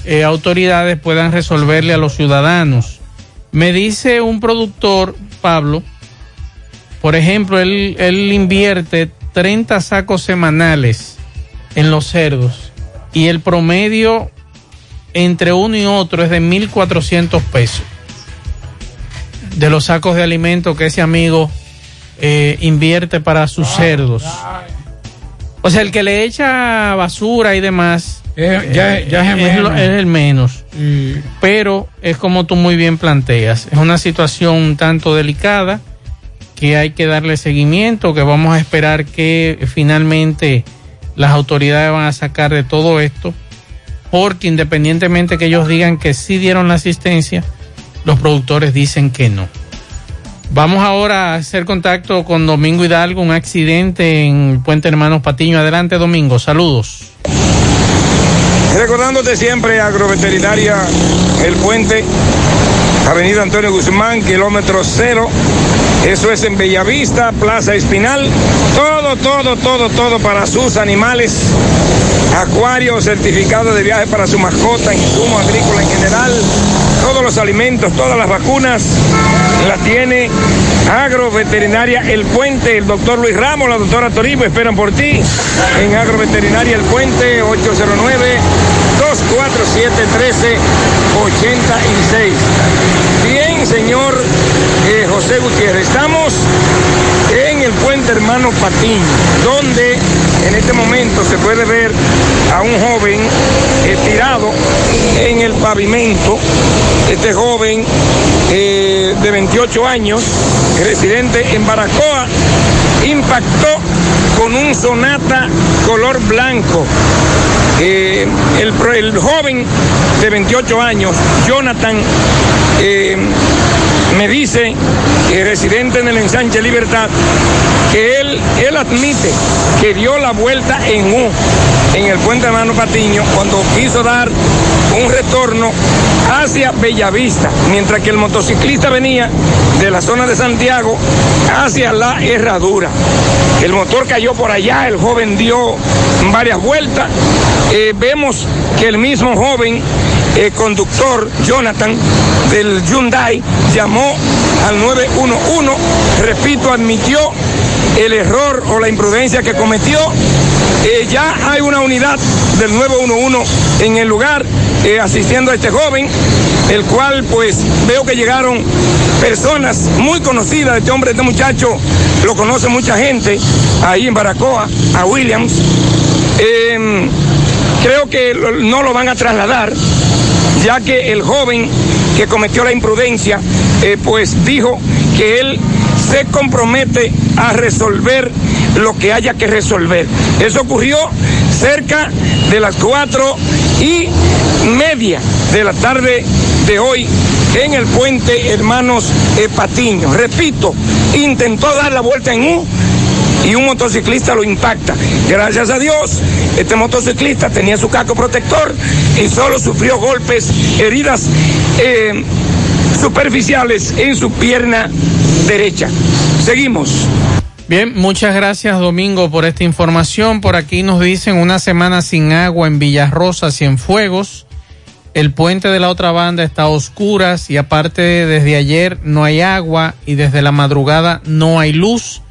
eh, autoridades puedan resolverle a los ciudadanos. Me dice un productor, Pablo, por ejemplo, él, él invierte 30 sacos semanales en los cerdos y el promedio entre uno y otro es de 1.400 pesos de los sacos de alimento que ese amigo eh, invierte para sus cerdos. O sea, el que le echa basura y demás Eh, ya- eh, ya es el menos. es el menos. Pero es como tú muy bien planteas, es una situación un tanto delicada que hay que darle seguimiento, que vamos a esperar que finalmente las autoridades van a sacar de todo esto, porque independientemente que ellos digan que sí dieron la asistencia, los productores dicen que no. Vamos ahora a hacer contacto con Domingo Hidalgo, un accidente en Puente Hermanos Patiño. Adelante, Domingo, saludos. Recordándote siempre, agroveterinaria El Puente, Avenida Antonio Guzmán, kilómetro cero. Eso es en Bellavista, Plaza Espinal. Todo, todo, todo, todo para sus animales. Acuario, certificado de viaje para su mascota, insumo agrícola en general. Todos los alimentos, todas las vacunas las tiene Agroveterinaria El Puente. El doctor Luis Ramos, la doctora Toribio esperan por ti en Agroveterinaria El Puente 809 247 1386. Bien, señor eh, José Gutiérrez, estamos en puente hermano Patiño, donde en este momento se puede ver a un joven eh, tirado en el pavimento. Este joven eh, de 28 años, residente en Baracoa, impactó con un sonata color blanco. Eh, el, joven de 28 años, Jonathan, eh, me dice, eh, residente en el ensanche Libertad, que él, él admite que dio la vuelta en U en el puente hermano Patiño cuando quiso dar un retorno hacia Bellavista, mientras que el motociclista venía de la zona de Santiago hacia la herradura. El motor cayó por allá, el joven dio varias vueltas. Eh, vemos que el mismo joven eh, conductor Jonathan del Hyundai llamó al 911, repito, admitió el error o la imprudencia que cometió. Eh, ya hay una unidad del 911 en el lugar eh, asistiendo a este joven, el cual pues veo que llegaron personas muy conocidas, este hombre, este muchacho lo conoce mucha gente ahí en Baracoa, a Williams. Eh, creo que no lo van a trasladar, ya que el joven que cometió la imprudencia, eh, pues dijo que él se compromete a resolver lo que haya que resolver. Eso ocurrió cerca de las cuatro y media de la tarde de hoy en el puente Hermanos eh, Patiño. Repito, intentó dar la vuelta en U y un motociclista lo impacta. Gracias a Dios, este motociclista tenía su casco protector y solo sufrió golpes, heridas eh, superficiales en su pierna derecha. Seguimos. Bien, muchas gracias Domingo por esta información. Por aquí nos dicen una semana sin agua en Villarrosa, Cienfuegos. El puente de la otra banda está a oscuras y aparte desde ayer no hay agua y desde la madrugada no hay luz.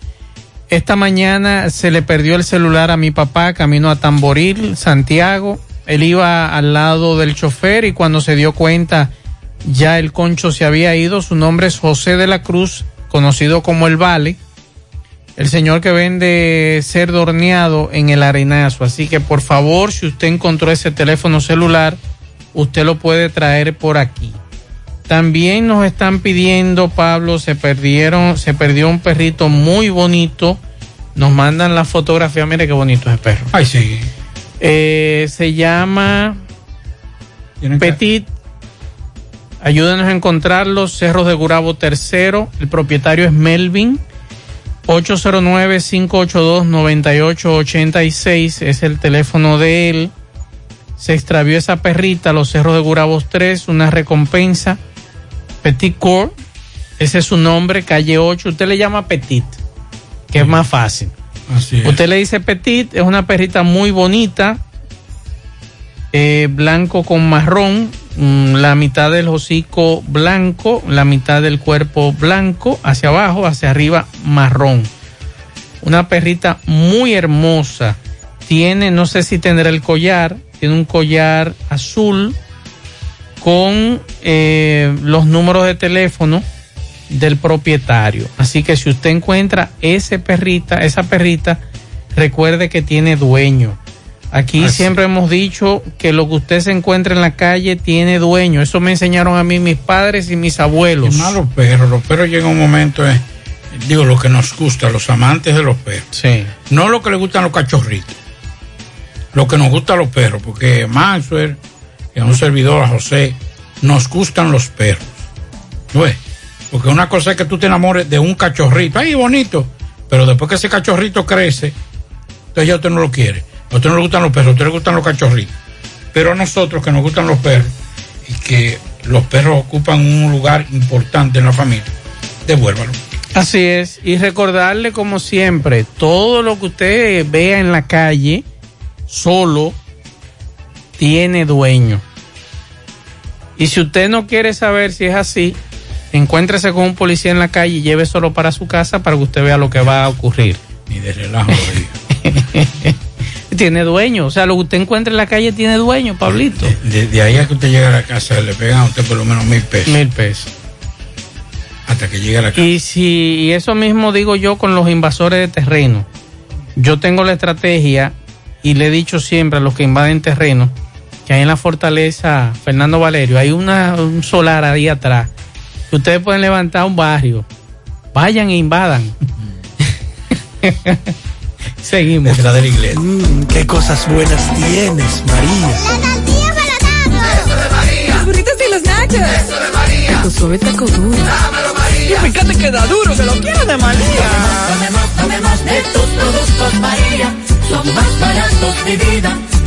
Esta mañana se le perdió el celular a mi papá camino a Tamboril, Santiago. Él iba al lado del chofer y cuando se dio cuenta ya el concho se había ido. Su nombre es José de la Cruz, conocido como El Vale. El señor que vende cerdo horneado en el arenazo. Así que por favor, si usted encontró ese teléfono celular, usted lo puede traer por aquí. También nos están pidiendo, Pablo, se perdieron, se perdió un perrito muy bonito. Nos mandan la fotografía, mire qué bonito es el perro. Ay, sí. Eh, se llama Petit. Ayúdenos a encontrarlo. Cerros de Gurabo Tercero. El propietario es Melvin. 809-582-9886 es el teléfono de él. Se extravió esa perrita, los cerros de Gurabos 3, una recompensa. Petit Court, ese es su nombre, calle 8. Usted le llama Petit, que es más fácil. Así es. Usted le dice Petit, es una perrita muy bonita, eh, blanco con marrón, mm, la mitad del hocico blanco, la mitad del cuerpo blanco, hacia abajo, hacia arriba marrón. Una perrita muy hermosa. Tiene, no sé si tendrá el collar, tiene un collar azul con eh, los números de teléfono del propietario. Así que si usted encuentra ese perrita, esa perrita, recuerde que tiene dueño. Aquí Así. siempre hemos dicho que lo que usted se encuentra en la calle tiene dueño. Eso me enseñaron a mí mis padres y mis abuelos. Más los perros, los perros llegan un momento, eh, digo, lo que nos gusta, los amantes de los perros. Sí. No lo que les gustan los cachorritos, lo que nos gusta a los perros, porque Maxwell, que es un servidor, a José, nos gustan los perros. ¿No es? Porque una cosa es que tú te enamores de un cachorrito, ay, bonito, pero después que ese cachorrito crece, entonces ya usted no lo quiere. A usted no le gustan los perros, a usted le gustan los cachorritos. Pero a nosotros que nos gustan los perros y que los perros ocupan un lugar importante en la familia, devuélvalo. Así es, y recordarle como siempre, todo lo que usted vea en la calle solo tiene dueño. Y si usted no quiere saber si es así, encuéntrese con un policía en la calle y lleve solo para su casa para que usted vea lo que va a ocurrir. Ni de relajo. lo digo. tiene dueño, o sea, lo que usted encuentra en la calle tiene dueño, Pablito. De, de ahí a que usted llegue a la casa, le pegan a usted por lo menos mil pesos. Mil pesos. Hasta que llegue a la casa. Y si y eso mismo digo yo con los invasores de terreno. Yo tengo la estrategia y le he dicho siempre a los que invaden terreno que hay en la fortaleza Fernando Valerio hay una, un solar ahí atrás que ustedes pueden levantar un barrio. Vayan e invadan. Seguimos. Detrás de la iglesia. Mm, qué cosas buenas tienes, María. Los burritos y los nachos. Eso de María. Tu suave taco duro. Dámelo, María. Y fíjate que da duro, que lo quiero de María. Tomemos, tomemos de tus productos, María. Son más baratos de vida.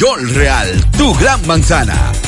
Real, tu gran manzana.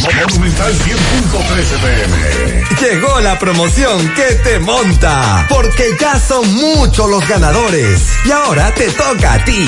Monumental 100.13 pm. Llegó la promoción que te monta, porque ya son muchos los ganadores y ahora te toca a ti.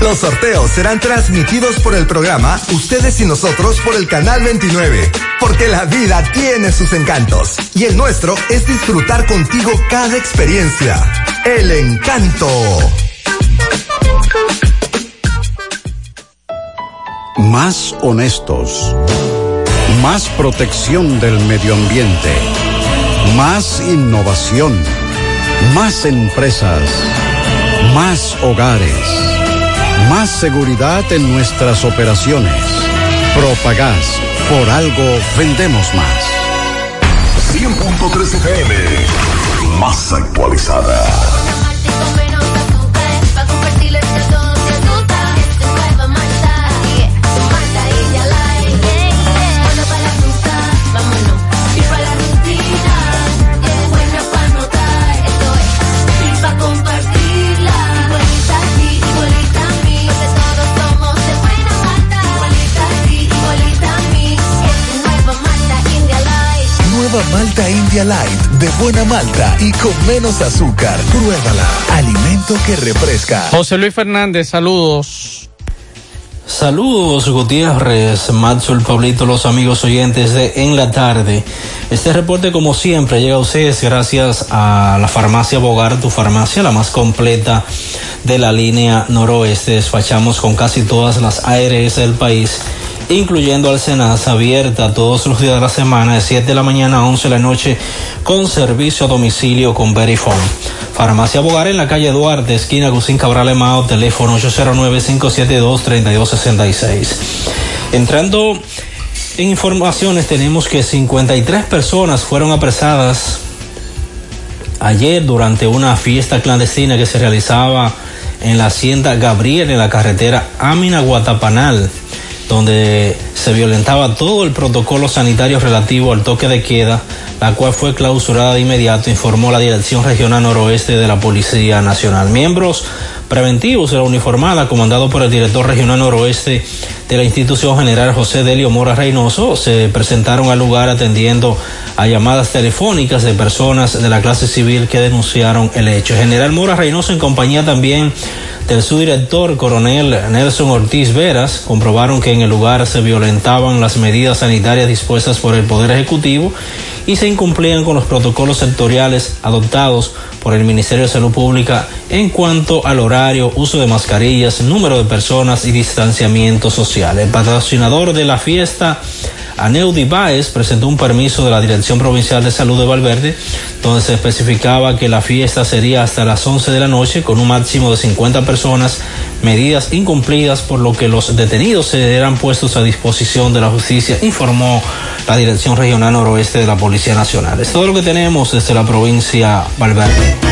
Los sorteos serán transmitidos por el programa Ustedes y nosotros por el canal 29, porque la vida tiene sus encantos y el nuestro es disfrutar contigo cada experiencia. El encanto. Más honestos. Más protección del medio ambiente. Más innovación. Más empresas. Más hogares. Más seguridad en nuestras operaciones. Propagás. Por algo vendemos más. 100.3 FM. Más actualizada. Malta India Light de buena malta y con menos azúcar. Pruébala. Alimento que refresca. José Luis Fernández, saludos. Saludos Gutiérrez, Matsul, Pablito, los amigos oyentes de En la Tarde. Este reporte como siempre llega a ustedes gracias a la farmacia Bogar, tu farmacia, la más completa de la línea noroeste. Despachamos con casi todas las ARS del país, incluyendo al Senasa, abierta todos los días de la semana de 7 de la mañana a 11 de la noche con servicio a domicilio con Verifone. Farmacia Bogar en la calle Duarte, esquina Gusín Cabral Emao, teléfono 809-572-3266. Entrando en informaciones, tenemos que 53 personas fueron apresadas ayer durante una fiesta clandestina que se realizaba en la hacienda Gabriel en la carretera Amina Guatapanal donde se violentaba todo el protocolo sanitario relativo al toque de queda, la cual fue clausurada de inmediato, informó la Dirección Regional Noroeste de la Policía Nacional. Miembros preventivos de la uniformada, comandado por el director regional noroeste de la institución general José Delio Mora Reynoso, se presentaron al lugar atendiendo a llamadas telefónicas de personas de la clase civil que denunciaron el hecho. General Mora Reynoso, en compañía también del subdirector coronel Nelson Ortiz Veras, comprobaron que en el lugar se violentaban las medidas sanitarias dispuestas por el Poder Ejecutivo y se incumplían con los protocolos sectoriales adoptados por el Ministerio de Salud Pública en cuanto al horario, uso de mascarillas, número de personas y distanciamiento social. El patrocinador de la fiesta, Aneudi Baez, presentó un permiso de la Dirección Provincial de Salud de Valverde, donde se especificaba que la fiesta sería hasta las 11 de la noche con un máximo de 50 personas, medidas incumplidas por lo que los detenidos serán puestos a disposición de la justicia, informó la Dirección Regional Noroeste de la Policía Nacional. Es todo lo que tenemos desde la provincia Valverde.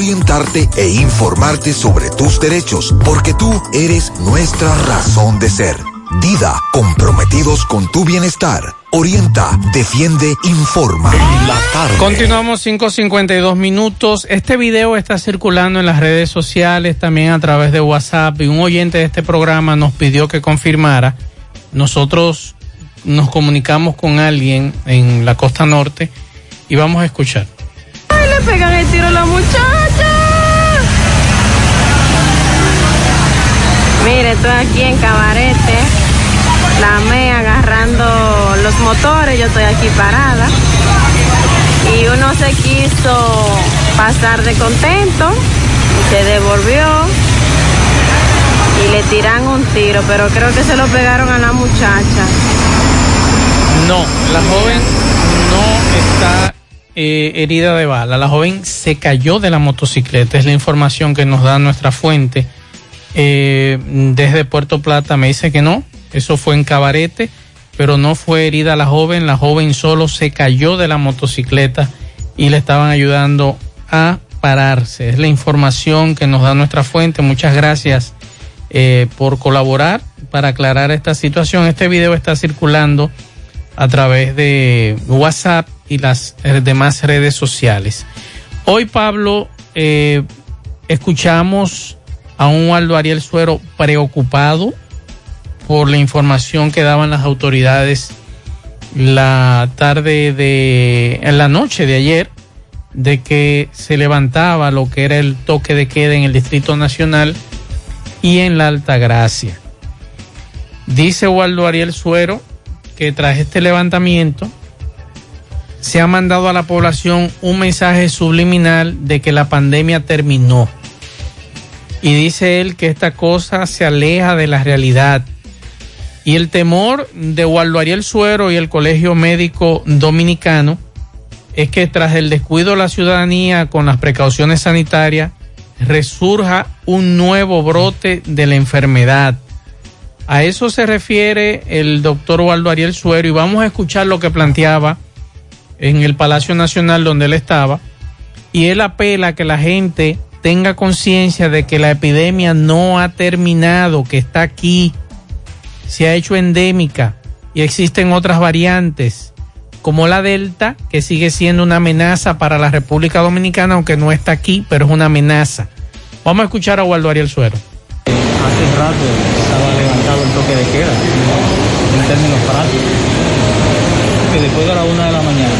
orientarte e informarte sobre tus derechos, porque tú eres nuestra razón de ser. Dida, comprometidos con tu bienestar. Orienta, defiende, informa. La tarde. Continuamos 5.52 minutos. Este video está circulando en las redes sociales, también a través de WhatsApp, y un oyente de este programa nos pidió que confirmara. Nosotros nos comunicamos con alguien en la costa norte y vamos a escuchar. ¡Ay, le pegan el tiro a la muchacha! Mire, estoy aquí en Cabarete, la me agarrando los motores, yo estoy aquí parada. Y uno se quiso pasar de contento, se devolvió y le tiran un tiro, pero creo que se lo pegaron a la muchacha. No, la joven no está eh, herida de bala. La joven se cayó de la motocicleta. Es la información que nos da nuestra fuente. Eh, desde Puerto Plata me dice que no. Eso fue en Cabarete, pero no fue herida la joven. La joven solo se cayó de la motocicleta y le estaban ayudando a pararse. Es la información que nos da nuestra fuente. Muchas gracias eh, por colaborar para aclarar esta situación. Este video está circulando a través de WhatsApp y las eh, demás redes sociales. Hoy, Pablo, escuchamos a un Waldo Ariel Suero preocupado por la información que daban las autoridades la tarde de, en la noche de ayer, de que se levantaba lo que era el toque de queda en el Distrito Nacional y en la Alta Gracia. Dice Waldo Ariel Suero que tras este levantamiento se ha mandado a la población un mensaje subliminal de que la pandemia terminó. Y dice él que esta cosa se aleja de la realidad. Y el temor de Waldo Ariel Suero y el Colegio Médico Dominicano es que tras el descuido de la ciudadanía con las precauciones sanitarias, resurja un nuevo brote de la enfermedad. A eso se refiere el doctor Waldo Ariel Suero y vamos a escuchar lo que planteaba en el Palacio Nacional donde él estaba. Y él apela a que la gente tenga conciencia de que la epidemia no ha terminado, que está aquí, se ha hecho endémica y existen otras variantes como la Delta, que sigue siendo una amenaza para la República Dominicana, aunque no está aquí, pero es una amenaza. Vamos a escuchar a Waldo Ariel Suero. Hace rato estaba levantado el toque de queda, en términos prácticos. Que después de la una de la mañana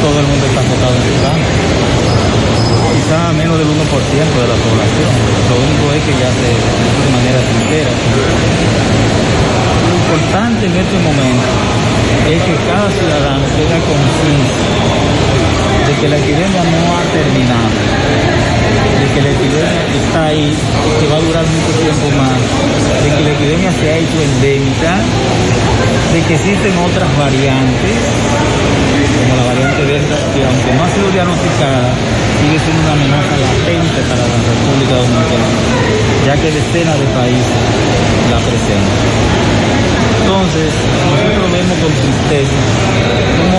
todo el mundo está acostado en su cama. Quizá menos del 1% de la población. Lo único es que ya se de manera sincera. Importante en este momento es que cada ciudadano tenga conciencia de que la epidemia no ha terminado de que la epidemia está ahí, que va a durar mucho tiempo más, de que la epidemia se ha hecho endémica, de que existen otras variantes, como la variante Delta, que aunque no ha sido diagnosticada, sigue siendo una amenaza latente para la República Dominicana, ya que decenas de países la presentan. Entonces, nosotros vemos con tristeza cómo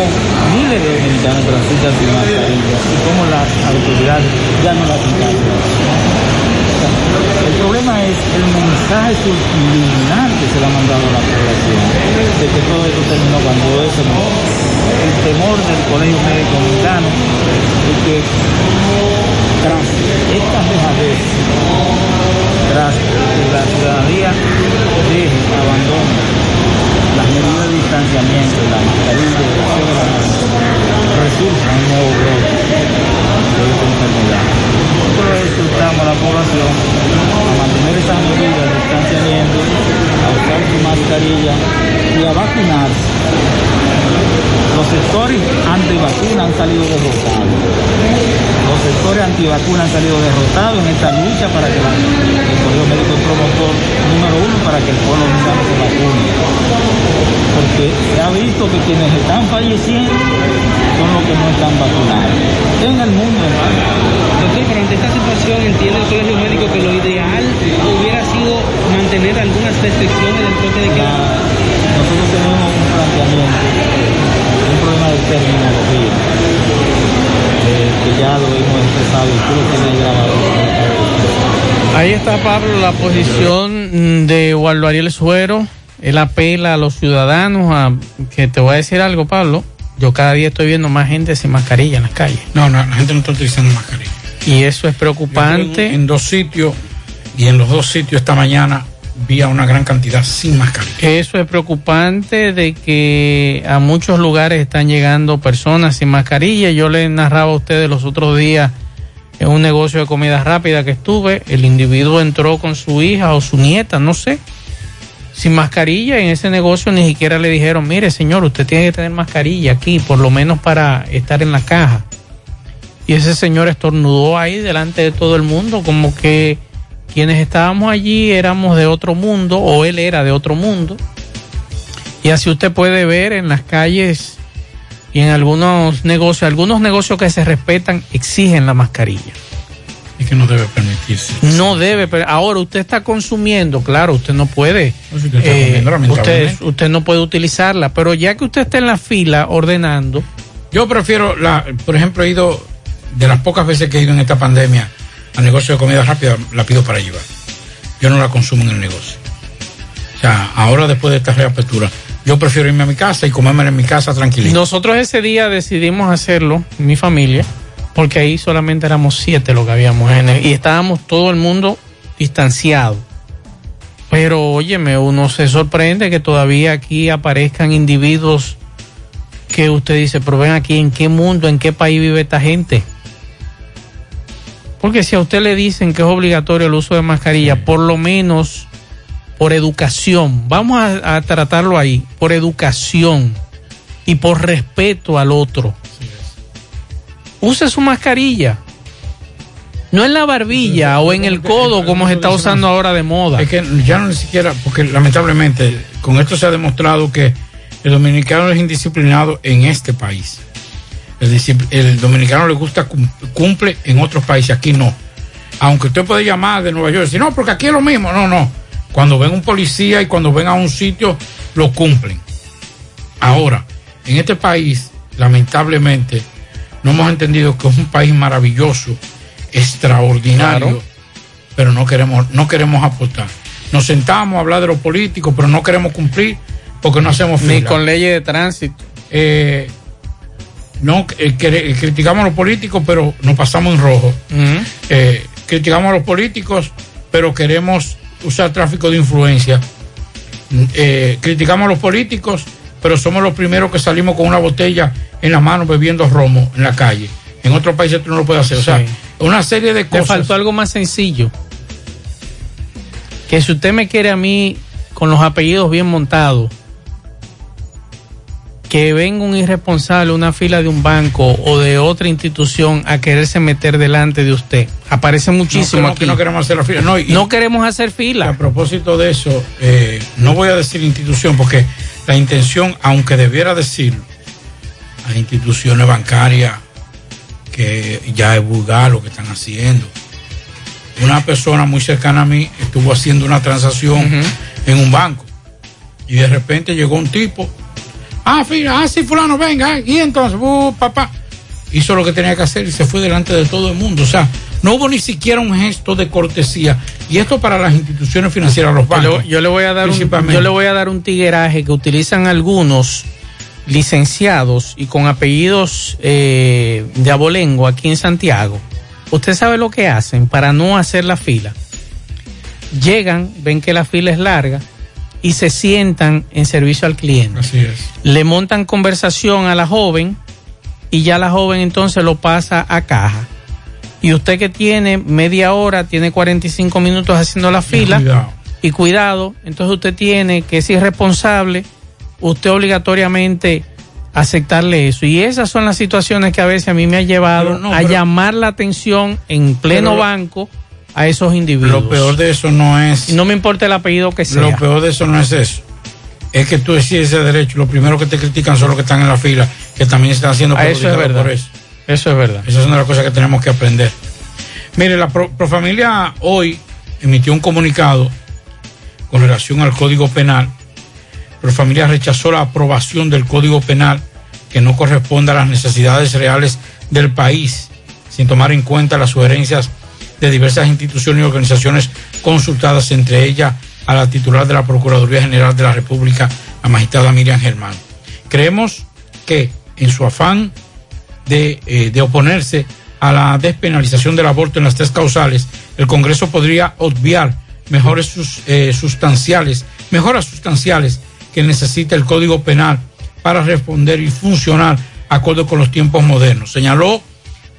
miles de dominicanos transitan sin y cómo las autoridades ya no las encargan. El problema es el mensaje subliminal que se le ha mandado a la población de que todo esto terminó cuando eso no. El temor del Colegio Médico Dominicano es que tras esta dejadez, tras que la ciudadanía deje, abandone las medidas de distanciamiento, la mascarilla, resulta un nuevo brote de esta enfermedad. Nosotros exhortamos a la población a mantener esas medidas de distanciamiento, a usar su mascarilla y a vacunarse. Los sectores antivacunas han salido derrotados. Los sectores antivacunas han salido derrotados en esta lucha para que el Colegio Médico es promotor número uno para que el pueblo dominicano se vacune. Porque se ha visto que quienes están falleciendo son los que no están vacunados. En el mundo, hermano. Doctor, pero ante esta situación entiende el colegio médico que lo ideal hubiera mantener algunas restricciones del toque de queda. Nosotros tenemos un planteamiento, un problema de terminología, eh, que ya lo hemos expresado y tú lo tienes ahí grabado. Ahí está, Pablo, la posición de Waldo Ariel Suero. Él apela a los ciudadanos a que te voy a decir algo, Pablo. Yo cada día estoy viendo más gente sin mascarilla en las calles. No, no, la gente no está utilizando mascarilla. Y eso es preocupante. En, en dos sitios y en los dos sitios esta mañana vi a una gran cantidad sin mascarilla. Eso es preocupante de que a muchos lugares están llegando personas sin mascarilla. Yo le narraba a ustedes los otros días en un negocio de comida rápida que estuve. El individuo entró con su hija o su nieta, no sé, sin mascarilla. En ese negocio ni siquiera le dijeron, mire señor, usted tiene que tener mascarilla aquí, por lo menos para estar en la caja. Y ese señor estornudó ahí delante de todo el mundo, como que quienes estábamos allí éramos de otro mundo o él era de otro mundo. Y así usted puede ver en las calles y en algunos negocios, algunos negocios que se respetan exigen la mascarilla. Y que no debe permitirse. No debe, pero ahora usted está consumiendo, claro, usted no puede, No, si usted está eh, usted, usted no puede utilizarla, pero ya que usted está en la fila ordenando, Yo prefiero, la, por ejemplo, he ido, de las pocas veces que he ido en esta pandemia al negocio de comida rápida, la pido para llevar. Yo no la consumo en el negocio. O sea, ahora después de esta reapertura, yo prefiero irme a mi casa y comérmela en mi casa tranquilito. Nosotros ese día decidimos hacerlo, mi familia, porque ahí solamente éramos siete lo que habíamos en el- y estábamos todo el mundo distanciado. Pero óyeme, uno se sorprende que todavía aquí aparezcan individuos que usted dice, pero ven aquí, ¿en qué mundo, en qué país vive esta gente? Porque si a usted le dicen que es obligatorio el uso de mascarilla, por lo menos por educación, vamos a, tratarlo ahí, por educación y por respeto al otro. Use su mascarilla. No en la barbilla o en el codo como se está usando ahora de moda. Es que ya no ni siquiera, porque lamentablemente con esto se ha demostrado que el dominicano es indisciplinado en este país. El, dominicano le gusta cum- cumple en otros países, aquí no. Aunque usted puede llamar de Nueva York y decir, no, porque aquí es lo mismo. No, no. Cuando ven un policía y cuando ven a un sitio, lo cumplen. Ahora, en este país, lamentablemente, no hemos entendido que es un país maravilloso, extraordinario, Claro. pero no queremos, no queremos aportar. Nos sentamos a hablar de los políticos, pero no queremos cumplir porque no hacemos Ni fila. con leyes de tránsito. Eh, no eh, eh, criticamos a los políticos, pero nos pasamos en rojo. Eh, criticamos a los políticos, pero queremos usar tráfico de influencia. Eh, criticamos a los políticos, pero somos los primeros que salimos con una botella en la mano bebiendo romo en la calle. En otros países tú no lo puedes hacer. O sea, Sí. una serie de Me cosas. faltó algo más sencillo. Que si usted me quiere a mí con los apellidos bien montados, que venga un irresponsable a una fila de un banco o de otra institución a quererse meter delante de usted. Aparece muchísimo no, aquí. que no queremos hacer la fila. No, y- No queremos hacer fila. A propósito de eso, eh, no voy a decir institución porque la intención, aunque debiera decirlo, hay instituciones bancarias que ya es vulgar lo que están haciendo. Una persona muy cercana a mí estuvo haciendo una transacción en un banco y de repente llegó un tipo, ah, fila, ah, sí, fulano, venga, y entonces, uh, papá, hizo lo que tenía que hacer y se fue delante de todo el mundo. O sea, no hubo ni siquiera un gesto de cortesía. Y esto para las instituciones financieras, los bancos. yo le voy a dar un, yo le voy a dar un tigueraje que utilizan algunos licenciados y con apellidos eh, de abolengo aquí en Santiago. Usted sabe lo que hacen para no hacer la fila. Llegan, ven que la fila es larga y se sientan en servicio al cliente. Así es. Le montan conversación a la joven y ya la joven entonces lo pasa a caja. Y usted que tiene media hora, tiene 45 minutos haciendo la fila Cuidado. y cuidado, entonces usted tiene que es irresponsable, usted obligatoriamente aceptarle eso. Y esas son las situaciones que a veces a mí me ha llevado no, a pero- llamar la atención en pleno Pero- banco a esos individuos. Lo peor de eso no es. No me importa el apellido que sea. Lo peor de eso no es eso. Es que tú decides ese derecho. Lo primero que te critican son los que están en la fila, que también están haciendo Ah, eso es verdad. por eso. Eso es verdad. Esa es una de las cosas que tenemos que aprender. Mire, la Pro- Profamilia hoy emitió un comunicado con relación al Código Penal. Profamilia rechazó la aprobación del Código Penal que no corresponde a las necesidades reales del país, sin tomar en cuenta las sugerencias de diversas instituciones y organizaciones consultadas, entre ellas a la titular de la Procuraduría General de la República, la magistrada Miriam Germán. Creemos que en su afán de, eh, de oponerse a la despenalización del aborto en las tres causales, el Congreso podría obviar mejores sus- eh, sustanciales, mejoras sustanciales que necesita el Código Penal para responder y funcionar acorde con los tiempos modernos. Señaló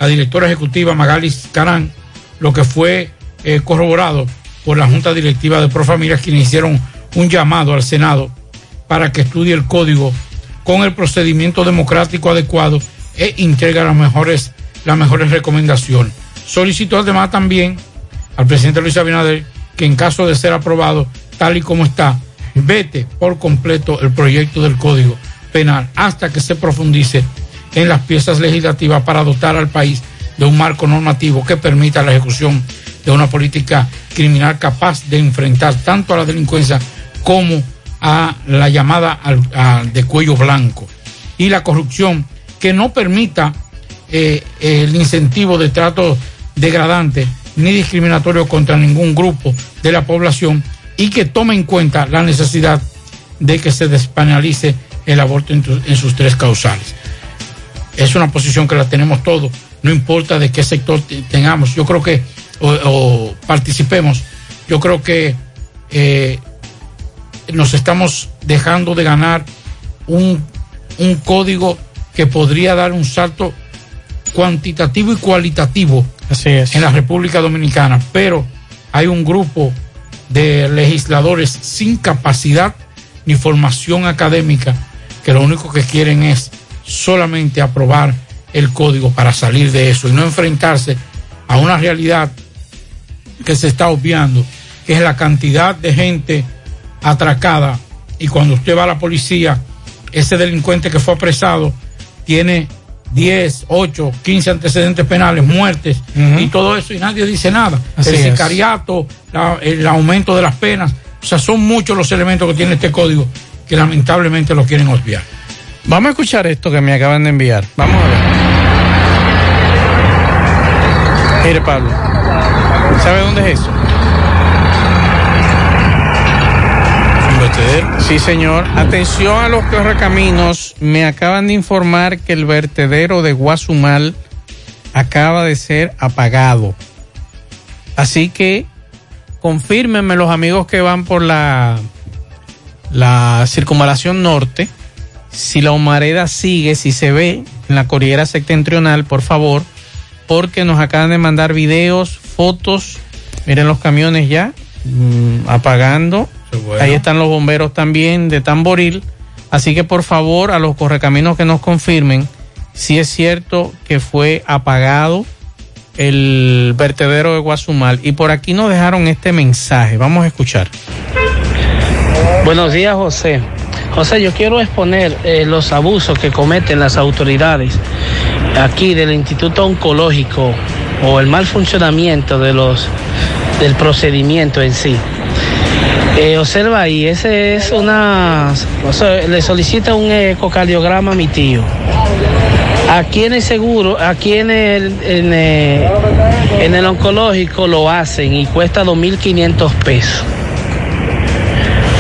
la directora ejecutiva Magalis Carán, lo que fue eh, corroborado por la Junta Directiva de Profamilias, quienes hicieron un llamado al Senado para que estudie el código con el procedimiento democrático adecuado e entrega las mejores, las mejores recomendaciones. Solicitó además también al presidente Luis Abinader que en caso de ser aprobado tal y como está, vete por completo el proyecto del código penal hasta que se profundice en las piezas legislativas para dotar al país de un marco normativo que permita la ejecución de una política criminal capaz de enfrentar tanto a la delincuencia como a la llamada de cuello blanco y la corrupción que no permita eh, el incentivo de trato degradante ni discriminatorio contra ningún grupo de la población y que tome en cuenta la necesidad de que se despenalice el aborto en sus tres causales. Es una posición que la tenemos todos, no importa de qué sector te- tengamos, yo creo que, o, o participemos, yo creo que eh, nos estamos dejando de ganar un, un código que podría dar un salto cuantitativo y cualitativo en la República Dominicana, pero hay un grupo de legisladores sin capacidad ni formación académica que lo único que quieren es solamente aprobar el código para salir de eso y no enfrentarse a una realidad que se está obviando, que es la cantidad de gente atracada y cuando usted va a la policía, ese delincuente que fue apresado tiene 10, 8, 15 antecedentes penales, muertes y todo eso y nadie dice nada. Así el sicariato, la- el aumento de las penas, o sea, son muchos los elementos que tiene este código que lamentablemente lo quieren obviar. Vamos a escuchar esto que me acaban de enviar. Vamos a ver. Mire, Pablo. ¿Sabe dónde es eso? Sí, señor. Atención a los correcaminos. Me acaban de informar que el vertedero de Guasumal acaba de ser apagado. Así que confírmenme los amigos que van por la, la circunvalación norte. Si la humareda sigue, si se ve en la cordillera septentrional, por favor, porque nos acaban de mandar videos, fotos. Miren los camiones ya mm, apagando. bueno. Ahí están los bomberos también de Tamboril. Así que por favor a los correcaminos que nos confirmen si es cierto que fue apagado el vertedero de Guasumal. Y por aquí nos dejaron este mensaje. Vamos a escuchar. Buenos días, José. José, yo quiero exponer eh, los abusos que cometen las autoridades aquí del Instituto Oncológico o el mal funcionamiento de los del procedimiento en sí. Eh, observa ahí, ese es una, o sea, le solicita un ecocardiograma a mi tío. Aquí en el seguro, aquí en el, en el, en el oncológico lo hacen y cuesta 2.500 pesos.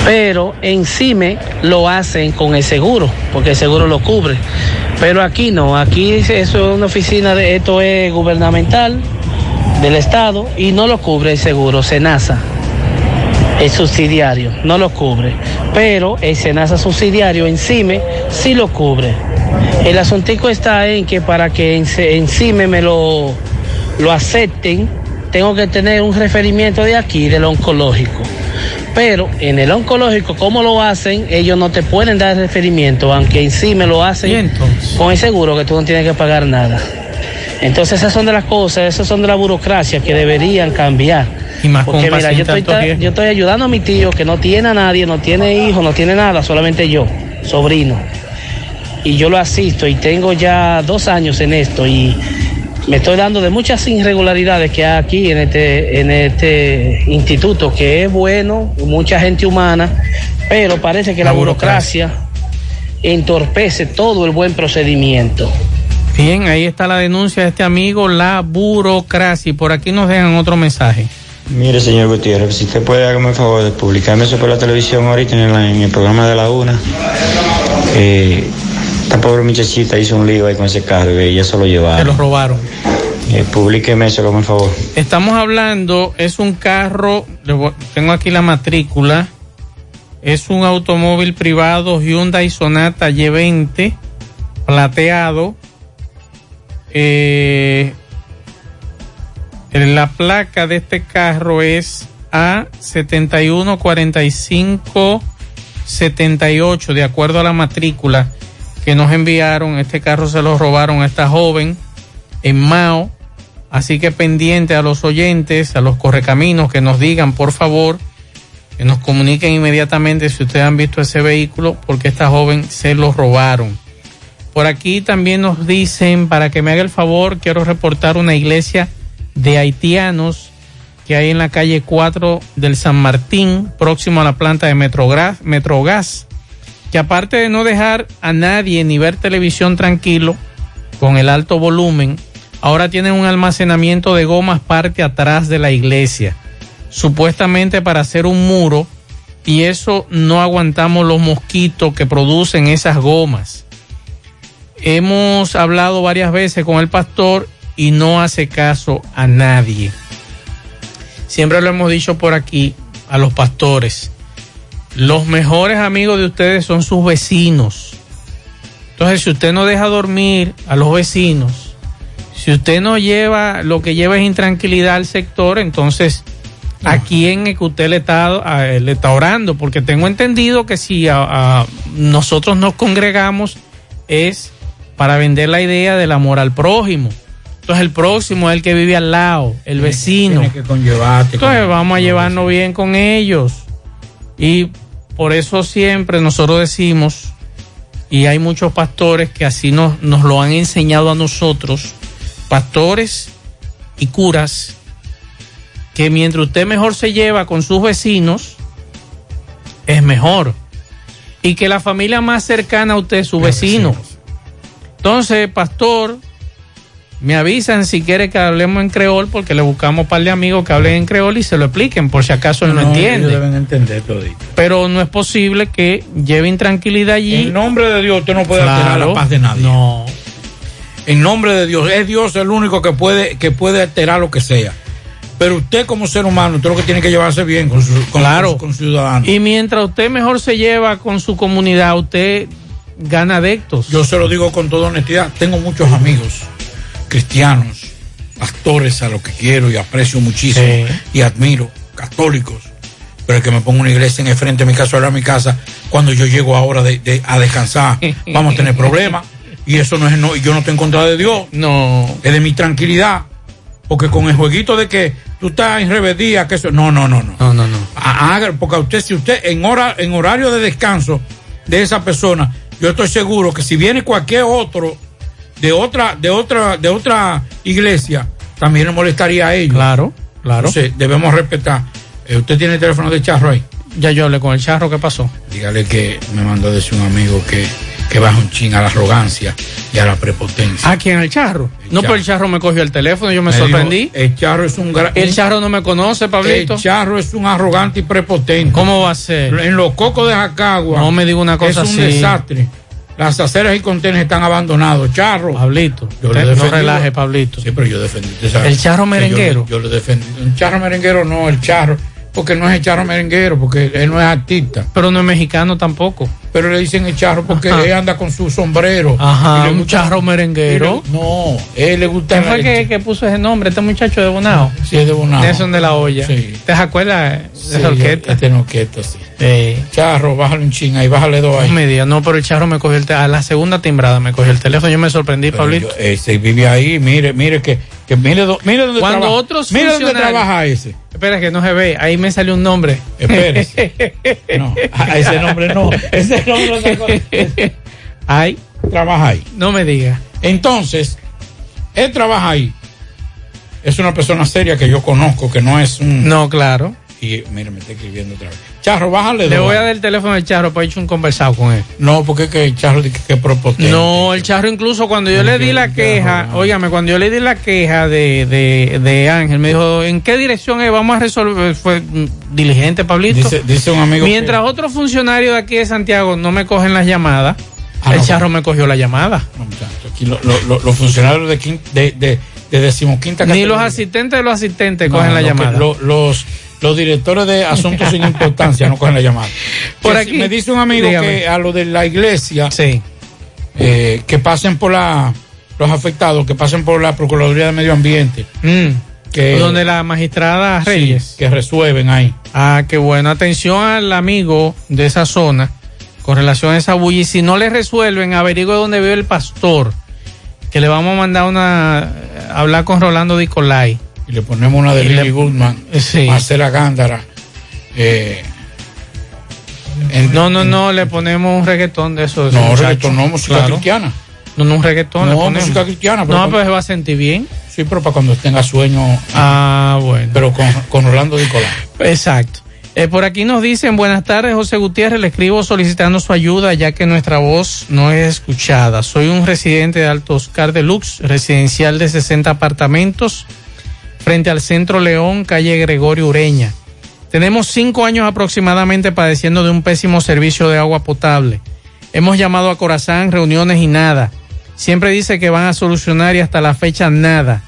Pero en CIME lo hacen con el seguro, porque el seguro lo cubre. Pero aquí no, aquí eso es una oficina de, esto es gubernamental del Estado y no lo cubre el seguro, SENASA. El subsidiario no lo cubre, pero el SENASA subsidiario en CIME sí lo cubre. El asuntico está en que para que en, ce- en CIME me lo, lo acepten, tengo que tener un referimiento de aquí, del oncológico. Pero en el oncológico, ¿cómo lo hacen? Ellos no te pueden dar referimiento, aunque en sí me lo hacen con el seguro que tú no tienes que pagar nada. Entonces esas son de las cosas, esas son de la burocracia que deberían cambiar. Y más Porque mira, yo estoy, yo estoy ayudando a mi tío que no tiene a nadie, no tiene hijos, no tiene nada, solamente yo, sobrino. Y yo lo asisto y tengo ya dos años en esto y me estoy dando de muchas irregularidades que hay aquí en este, en este instituto, que es bueno, mucha gente humana, pero parece que la, La burocracia entorpece todo el buen procedimiento. Bien, ahí está la denuncia de este amigo, la burocracia. Y por aquí nos dejan otro mensaje. Mire, señor Gutiérrez, si usted puede hágame el favor de publicarme eso por la televisión ahorita en, la- en el programa de la una. Eh, esta pobre muchachita hizo un lío ahí con ese carro y ella se lo Se llevaron. lo robaron. Eh, publíqueme eso, por favor. Estamos hablando, es un carro, tengo aquí la matrícula, es un automóvil privado Hyundai Sonata Y20, plateado. Eh, la placa de este carro es A714578, de acuerdo a la matrícula que nos enviaron. Este carro se lo robaron a esta joven en Mao. Así que pendiente a los oyentes, a los correcaminos, que nos digan, por favor, que nos comuniquen inmediatamente si ustedes han visto ese vehículo, porque esta joven se lo robaron. Por aquí también nos dicen, para que me haga el favor, quiero reportar una iglesia de haitianos que hay en la calle 4 del San Martín, próximo a la planta de Metrogas, Metrogas, que aparte de no dejar a nadie ni ver televisión tranquilo, con el alto volumen, ahora tienen un almacenamiento de gomas parte atrás de la iglesia, supuestamente para hacer un muro, y eso no aguantamos los mosquitos que producen esas gomas. Hemos hablado varias veces con el pastor y no hace caso a nadie. Siempre lo hemos dicho por aquí a los pastores. Los mejores amigos de ustedes son sus vecinos. Entonces, si usted no deja dormir a los vecinos, si usted no lleva, lo que lleva es intranquilidad al sector, entonces, ¿a quién es que usted le está, a- le está orando? Porque tengo entendido que si a- a nosotros nos congregamos es para vender la idea del amor al prójimo. Entonces, el próximo es el que vive al lado, el vecino. Tiene que conllevarte. Entonces vamos a llevarnos bien con ellos. Y por eso siempre nosotros decimos, y hay muchos pastores que así nos, nos lo han enseñado a nosotros, pastores y curas, que mientras usted mejor se lleva con sus vecinos, es mejor. Y que la familia más cercana a usted es su vecino. Entonces, pastor, me avisan si quiere que hablemos en creol, porque le buscamos un par de amigos que hablen en creol y se lo expliquen, por si acaso él no, entiende. Ellos deben entender. Pero no es posible que lleven tranquilidad allí. En nombre de Dios, usted no puede alterar la paz de nadie. No. En nombre de Dios, es Dios el único que puede, que puede alterar lo que sea. Pero usted como ser humano, usted lo que tiene que llevarse bien con su, con, Claro. con su ciudadano. Y mientras usted mejor se lleva con su comunidad, usted gana adeptos. Yo se lo digo con toda honestidad, tengo muchos amigos cristianos, pastores a los que quiero y aprecio muchísimo Sí. y admiro, católicos. Pero el que me ponga una iglesia en el frente de mi casa, ahora mi casa, cuando yo llego ahora de, de- a descansar, vamos a tener problemas. Y eso no es, no, yo no estoy en contra de Dios. No. Es de mi tranquilidad. Porque con el jueguito de que tú estás en rebeldía, que eso, no, no, no, no. No, no, no. Haga, porque a usted, si usted en hora, en horario de descanso de esa persona, yo estoy seguro que si viene cualquier otro de otra, de otra, de otra iglesia, también le molestaría a ellos. Claro, claro. Entonces, debemos respetar. Eh, usted tiene el teléfono de charro ahí. Ya yo hablé con el charro, ¿qué pasó? Dígale que me mandó a decir un amigo que, que baja un chin a la arrogancia y a la prepotencia. ¿A quién? ¿El charro? no, pero el charro me cogió el teléfono, yo me, Me dijo, sorprendí. el charro es un gran. El charro no me conoce, Pablito. El charro es un arrogante y prepotente. ¿Cómo va a ser? En los cocos de Jacagua. No me diga una cosa es un así. desastre. Las aceras y contenes están abandonados. Charro. Pablito. Yo usted le no relaje, Pablito. Sí, pero yo defendí. ¿El charro merenguero? Yo, yo lo defendí. Un charro merenguero no, el charro. Porque no es el charro merenguero, porque él no es artista. Pero no es mexicano tampoco. pero le dicen el charro porque Ajá. él anda con su sombrero. Ajá, Y le un gusta- charro merenguero. le- no, él le gusta. ¿Quién fue que, que puso ese nombre? Este muchacho de Bonao. Sí, es de Bonao. Nelson de la Olla. Sí. ¿Te acuerdas de Sí, esa orquesta? Este no orquesta, sí. Eh, Charro, bájale un ching ahí, bájale dos ahí. no me digas, no, pero el charro me cogió el teléfono. A la segunda timbrada me cogió el teléfono. Yo me sorprendí, Pero Pablito. yo- ese vive ahí, mire, mire que, que mire, do- mire dónde Cuando trabaja. otros mire dónde trabaja ese. Espera que no se ve. Ahí me salió un nombre. Espérese. No, a ese nombre no. Ese nombre no. Ay, trabaja ahí. no me diga. Entonces, él trabaja ahí. Es una persona seria que yo conozco, que no es un. No, claro. Y mire, me está escribiendo otra vez. Charro, bájale Le voy a dar el teléfono del charro para hecho un conversado con él. No, porque es que el Charro dice que es propotente. No, el charro incluso cuando yo le di la queja, óigame, cuando yo le di la queja de, de, de Ángel, me dijo, ¿en qué dirección es? vamos a resolver? Fue diligente, Pablito. Dice, dice un amigo. Mientras otros funcionarios de aquí de Santiago no me cogen las llamadas, Ah, el no. charro me cogió la llamada. que- No, aquí lo- lo- lo- los funcionarios de, de, de, de decimoquinta Ni los asistentes de los asistentes cogen la que- llamada. lo- los, los directores de asuntos sin importancia no cogen la llamada. Por Que aquí- si- me dice un amigo dígame. que a lo de la iglesia, sí. eh, que pasen por la, los afectados, que pasen por la Procuraduría de Medio Ambiente, Mm. que, Donde la magistrada sí, Reyes. que resuelven ahí. Ah, qué bueno. Atención al amigo de esa zona con relación a esa bulla. Y si no le resuelven, averigüe dónde vive el pastor. Que le vamos a mandar una. a hablar con Rolando Nicolai. Y le ponemos una de Y le- Lily Goodman, Sí. Marcela Gándara. Eh, en- No, no, no, le ponemos un reggaetón de eso. de No, ese muchacho. reggaetón, no, música Claro. cristiana. No, no, un reggaetón. No, música cristiana. pero No, pero se va a sentir bien. Sí, pero para cuando tenga sueño. Ah, bueno. Pero con, con Rolando Nicolás. Exacto. Eh, por aquí nos dicen, buenas tardes, José Gutiérrez, le escribo solicitando su ayuda ya que nuestra voz no es escuchada. Soy un residente de Alto Oscar Deluxe, residencial de 60 apartamentos, frente al Centro León, calle Gregorio Ureña. Tenemos cinco años aproximadamente padeciendo de un pésimo servicio de agua potable. Hemos llamado a Corazán, reuniones y nada. Siempre dice que van a solucionar y hasta la fecha nada.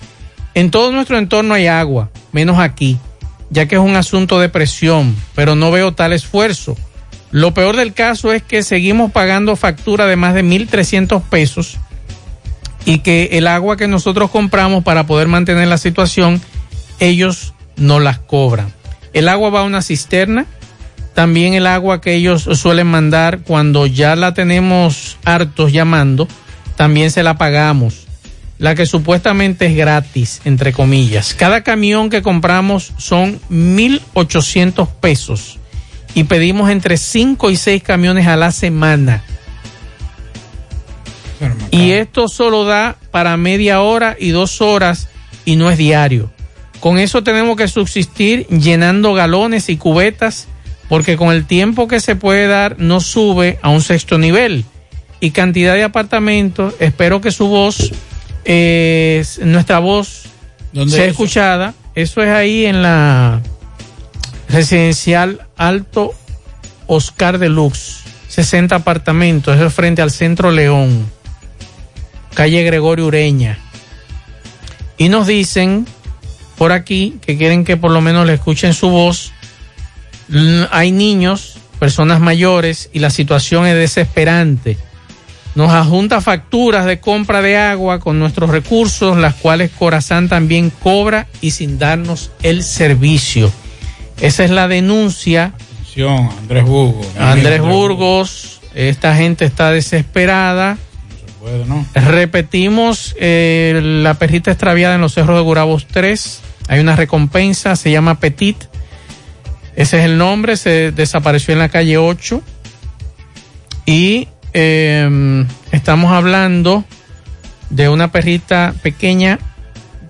En todo nuestro entorno hay agua, menos aquí, ya que es un asunto de presión, pero no veo tal esfuerzo. Lo peor del caso es que seguimos pagando factura de más de 1.300 pesos y que el agua que nosotros compramos para poder mantener la situación, ellos no las cobran. El agua va a una cisterna, también el agua que ellos suelen mandar cuando ya la tenemos hartos llamando, también se la pagamos. La que supuestamente es gratis, entre comillas. Cada camión que compramos son 1.800 pesos y pedimos entre 5 y 6 camiones a la semana. Y esto solo da para media hora y dos horas y no es diario. Con eso tenemos que subsistir llenando galones y cubetas porque con el tiempo que se puede dar no sube a un sexto nivel. Y cantidad de apartamentos, espero que su voz, eh, nuestra voz, ¿Dónde sea es eso? escuchada. Eso es ahí en la residencial Alto Oscar Deluxe, 60 apartamentos, eso es frente al Centro León, calle Gregorio Ureña. Y nos dicen por aquí que quieren que por lo menos le escuchen su voz. Hay niños, personas mayores y la situación es desesperante. Nos adjunta facturas de compra de agua con nuestros recursos, las cuales Corazán también cobra y sin darnos el servicio. Esa es la denuncia. Atención, Andrés Burgos. Andrés Burgos, esta gente está desesperada. Repetimos, eh, la perrita extraviada en los cerros de Gurabos 3. Hay una recompensa, se llama Petit. Ese es el nombre, se desapareció en la calle 8. Y eh, estamos hablando de una perrita pequeña,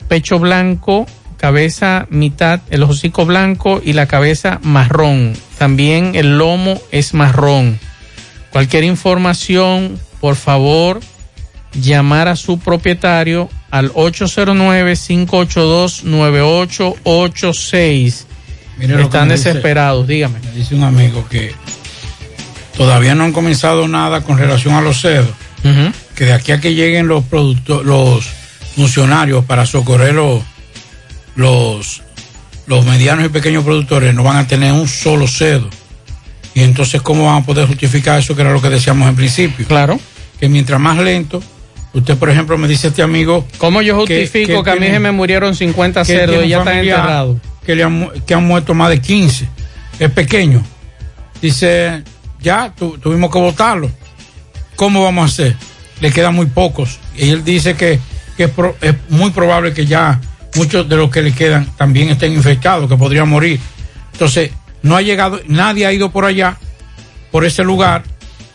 pecho blanco, cabeza mitad, el hocico blanco y la cabeza marrón. También el lomo es marrón. Cualquier información, por favor, llamar a su propietario al 809-582-9886. Mire lo que Están dice- desesperados, dígame. Me dice un amigo que todavía no han comenzado nada con relación a los cerdos. Que de aquí a que lleguen los producto- los funcionarios para socorrer los, los, los medianos y pequeños productores no van a tener un solo cedo. Y entonces, ¿cómo vamos a poder justificar eso que era lo que decíamos en principio? Claro. Que mientras más lento, usted, por ejemplo, me dice este amigo. ¿Cómo yo justifico que, a mí tiene- se me murieron 50 que cerdos y ya están enterrados? Que, le han, mu- que han muerto más de 15. Es pequeño. Dice, ya tu- tuvimos que votarlo. ¿Cómo vamos a hacer? Le quedan muy pocos. Y él dice que, es, pro- es muy probable que ya muchos de los que le quedan también estén infectados, que podrían morir. Entonces, no ha llegado, nadie ha ido por allá, por ese lugar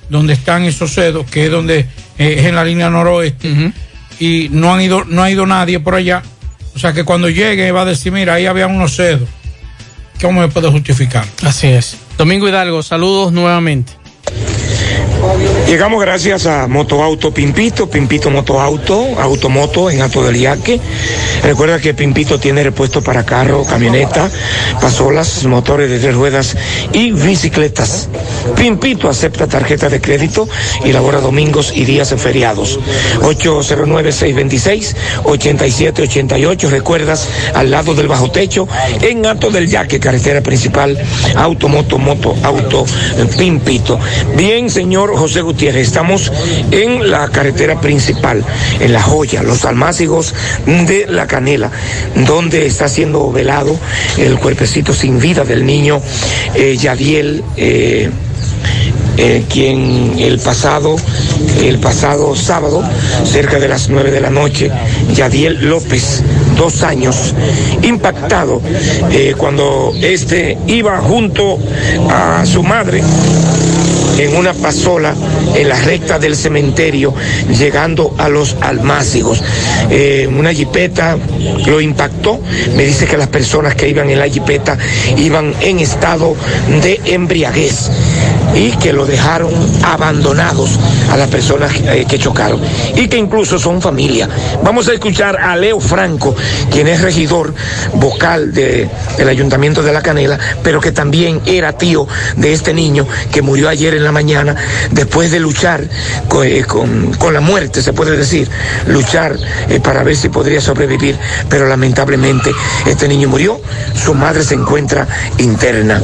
donde están esos cedos, que es donde eh, es en la línea noroeste, y no han ido, no ha ido nadie por allá. O sea que cuando llegue va a decir, mira, ahí había unos cedos. ¿Cómo me puede justificar? Así es. Domingo Hidalgo, saludos nuevamente. Llegamos gracias a Motoauto Pimpito, Pimpito Motoauto, Automoto en Alto del Yaque. Recuerda que Pimpito tiene repuesto para carro, camioneta, pasolas, motores de tres ruedas y bicicletas. Pimpito acepta tarjeta de crédito y labora domingos y días feriados. 809-626-8788. Recuerdas, al lado del bajo techo, en Alto del Yaque, carretera principal, Automoto, Moto, Auto, Pimpito. Bien, señor José Gutiérrez, estamos en la carretera principal, en La Joya, los almácigos de La Canela, donde está siendo velado el cuerpecito sin vida del niño eh, Yadiel. eh, eh, quien el pasado, el pasado sábado, cerca de las nueve de la noche, Yadiel López, dos años, impactado eh, cuando este iba junto a su madre en una pasola en la recta del cementerio, llegando a los almácigos. Eh, una jipeta lo impactó. Me dice que las personas que iban en la jipeta iban en estado de embriaguez y que lo dejaron abandonados a las personas eh, que chocaron y que incluso son familia. Vamos a escuchar a Leo Franco, quien es regidor vocal de- del Ayuntamiento de La Canela, pero que también era tío de este niño que murió ayer en la mañana después de luchar con, eh, con- con la muerte, se puede decir, luchar eh, para ver si podría sobrevivir, pero lamentablemente este niño murió, su madre se encuentra interna.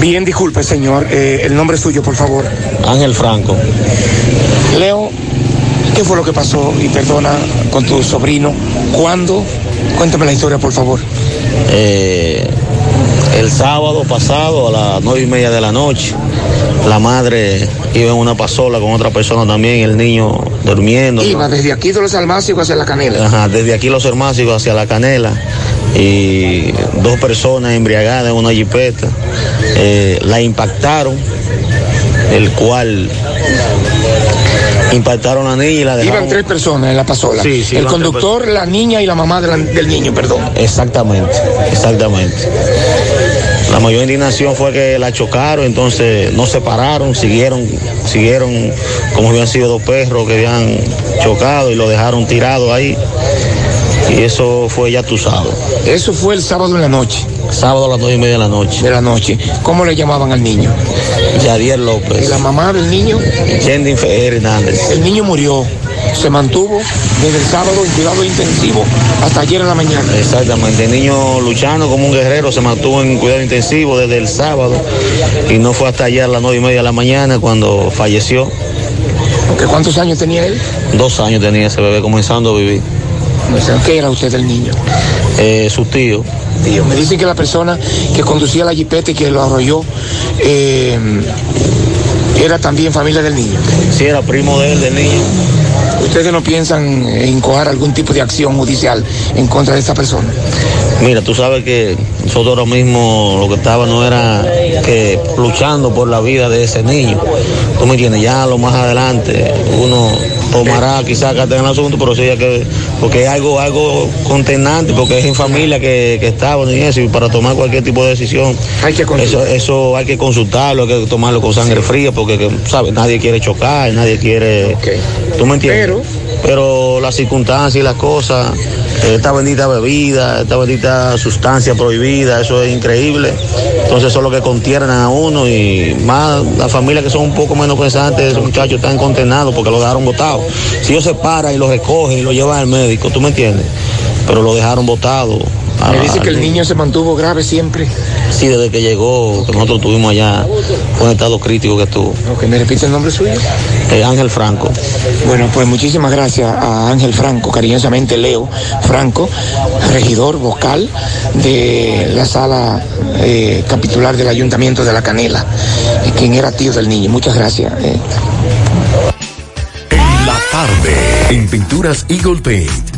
Bien, disculpe, señor. Eh, el nombre suyo, por favor. Ángel Franco. Leo, ¿qué fue lo que pasó? Y perdona con tu sobrino. ¿Cuándo? Cuéntame la historia, por favor. Eh, el sábado pasado a las nueve y media de la noche, la madre iba en una pasola con otra persona también, el niño durmiendo. Iba desde aquí de los almácigos hacia la canela. Ajá, desde aquí los hermásicos hacia la canela y dos personas embriagadas en una jipeta eh, la impactaron, el cual impactaron a la niña y la dejaron. Iban tres personas en la pasola. Sí, sí, el conductor, la niña y la mamá de la- del niño, perdón. Exactamente, exactamente. La mayor indignación fue que la chocaron, entonces no se pararon, siguieron, siguieron como habían sido dos perros que habían chocado y lo dejaron tirado ahí. Y eso fue ya tu sábado. Eso fue el sábado en la noche. Sábado a las nueve y media de la noche. De la noche. ¿Cómo le llamaban al niño? Yadier López. ¿Y la mamá del niño? Yendi Hernández. El niño murió. Se mantuvo desde el sábado en cuidado intensivo hasta ayer en la mañana. Exactamente, el niño luchando como un guerrero se mantuvo en cuidado intensivo desde el sábado y no fue hasta ayer a las nueve y media de la mañana cuando falleció. ¿Qué ¿Cuántos años tenía él? Dos años tenía ese bebé comenzando a vivir. ¿Qué era usted del niño? Eh, su tío. Tío, me dicen que la persona que conducía la jipeta y que lo arrolló eh, era también familia del niño. Sí, era primo de él, del niño. ¿Ustedes no piensan en coger algún tipo de acción judicial en contra de esta persona? Mira, tú sabes que nosotros ahora mismo lo que estaba no era que luchando por la vida de ese niño. Tú me entiendes, ya lo más adelante uno tomará quizás en el asunto, pero sí hay que, porque es algo, algo contenante, porque es en familia que, que estaban y eso, y para tomar cualquier tipo de decisión, hay que eso, eso hay que consultarlo, hay que tomarlo con sangre fría, porque que, ¿sabes? nadie quiere chocar, nadie quiere. ¿Tú me entiendes? Pero, las circunstancias y las cosas, esta bendita bebida, esta bendita sustancia prohibida, eso es increíble. Entonces eso es lo que contiernan a uno y más las familias que son un poco menos pensantes, esos muchachos están condenados porque lo dejaron botado. Si ellos se paran y lo recogen y lo llevan al médico, ¿tú me entiendes? Pero lo dejaron botado. Me dice que el niño se mantuvo grave siempre. Sí, desde que llegó, que nosotros tuvimos allá, fue un estado crítico que estuvo. Ok, ¿me repite el nombre suyo? Eh, Ángel Franco. Bueno, pues muchísimas gracias a Ángel Franco, cariñosamente Leo Franco, regidor vocal de la sala eh, capitular del Ayuntamiento de La Canela, eh, quien era tío del niño. Muchas gracias. eh. En la tarde. En Pinturas Eagle Paint.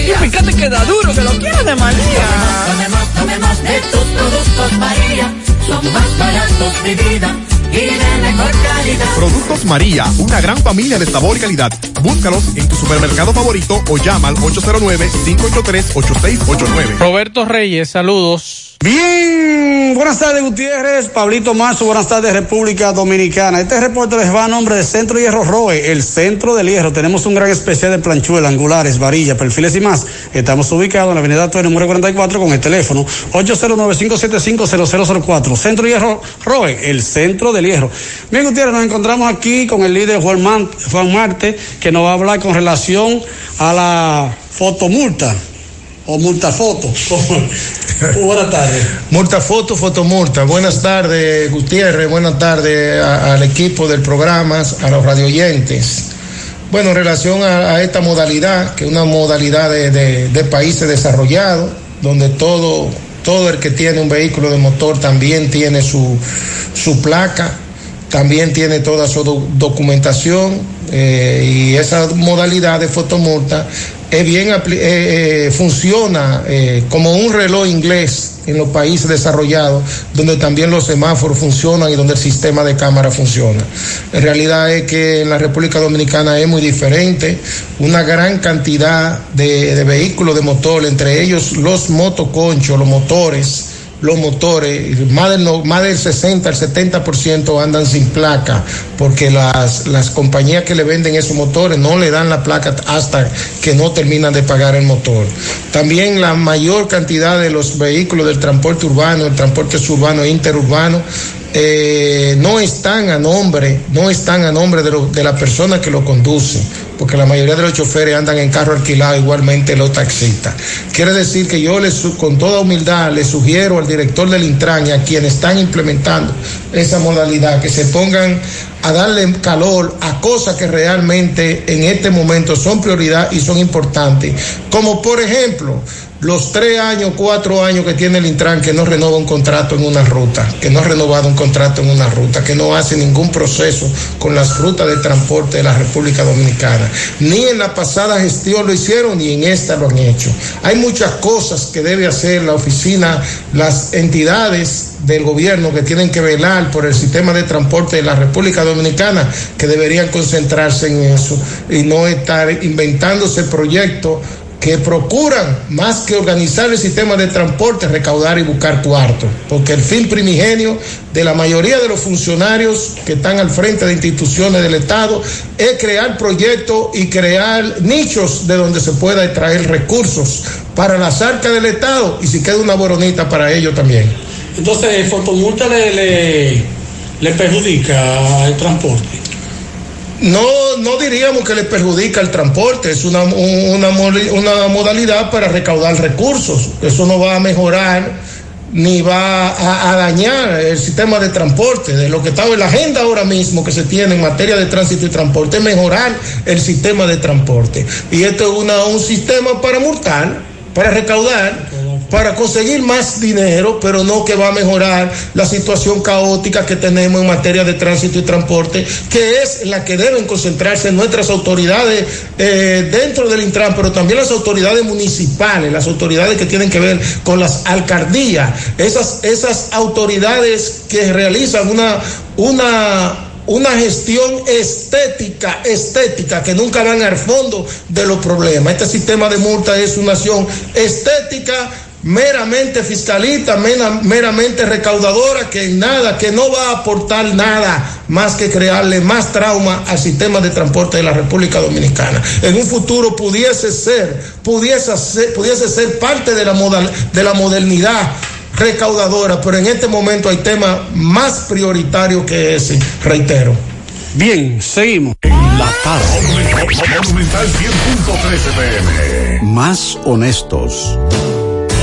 María. Y fíjate que da duro, que lo quiero de María. Tomemos, tomemos de tus productos, María. Son más baratos de vida y de mejor calidad. Productos María, una gran familia de sabor y calidad. Búscalos en tu supermercado favorito o llama al 809-583-8689. Roberto Reyes, saludos. Bien, buenas tardes Gutiérrez, Pablito Mazo, buenas tardes República Dominicana. Este reporte les va a nombre de Centro Hierro Roe, el centro del hierro. Tenemos un gran especial de planchuela, angulares, varillas, perfiles y más. Estamos ubicados en la avenida Torre número 44 con el teléfono 809-575-0004. Centro Hierro Roe, el centro del hierro. Bien Gutiérrez, nos encontramos aquí con el líder Juan, Man- Juan Marte, que nos va a hablar con relación a la fotomulta o multafoto. Buenas tardes. Multafoto, fotomulta. Buenas tardes, Gutiérrez. Buenas tardes al equipo del programa, a los radioyentes. Bueno, en relación a, a esta modalidad, que es una modalidad de, de- de países desarrollados, donde todo, todo el que tiene un vehículo de motor también tiene su, su placa, también tiene toda su do- documentación eh, y esa modalidad de fotomulta es bien eh, eh, funciona eh, como un reloj inglés en los países desarrollados, donde también los semáforos funcionan y donde el sistema de cámara funciona. En realidad es que en la República Dominicana es muy diferente, una gran cantidad de, de vehículos de motor, entre ellos los motoconchos, los motores, los motores, más del, más del 60 al 70% andan sin placa, porque las, las compañías que le venden esos motores no le dan la placa hasta que no terminan de pagar el motor. También la mayor cantidad de los vehículos del transporte urbano, el transporte suburbano e interurbano, eh, no están a nombre, no están a nombre de, lo- de la persona que lo conduce, porque la mayoría de los choferes andan en carro alquilado, igualmente los taxistas. Quiere decir que yo les, con toda humildad le sugiero al director del Intran y a quienes están implementando esa modalidad que se pongan a darle calor a cosas que realmente en este momento son prioridad y son importantes, como por ejemplo los tres años, cuatro años que tiene el Intran que no renova un contrato en una ruta, que no ha renovado un contrato en una ruta, que no hace ningún proceso con las rutas de transporte de la República Dominicana. Ni en la pasada gestión lo hicieron, ni en esta lo han hecho. Hay muchas cosas que debe hacer la oficina, las entidades del gobierno que tienen que velar por el sistema de transporte de la República Dominicana, que deberían concentrarse en eso y no estar inventándose proyectos que procuran, más que organizar el sistema de transporte, recaudar y buscar cuartos. Porque el fin primigenio de la mayoría de los funcionarios que están al frente de instituciones del Estado es crear proyectos y crear nichos de donde se pueda extraer recursos para las arcas del Estado y si queda una boronita para ellos también. Entonces, fotomulta le, le, le perjudica al transporte. No, no diríamos que le perjudica el transporte, es una, un- una, modalidad para recaudar recursos. Eso no va a mejorar ni va a, a dañar el sistema de transporte. De lo que está en la agenda ahora mismo que se tiene en materia de tránsito y transporte, es mejorar el sistema de transporte. Y esto es una, un sistema para multar, para recaudar para conseguir más dinero, pero no que va a mejorar la situación caótica que tenemos en materia de tránsito y transporte, que es la que deben concentrarse nuestras autoridades eh, dentro del Intran, pero también las autoridades municipales, las autoridades que tienen que ver con las alcaldías, esas, esas autoridades que realizan una, una una gestión estética, estética, que nunca van al fondo de los problemas. Este sistema de multa es una acción estética, meramente fiscalista, mera- meramente recaudadora, que nada, que no va a aportar nada más que crearle más trauma al sistema de transporte de la República Dominicana. En un futuro pudiese ser, pudiese ser, pudiese ser parte de la, modal, de la modernidad recaudadora, pero en este momento hay temas más prioritarios que ese, reitero. Bien, seguimos. La tarde. Monumental 100.13 pm. Más honestos.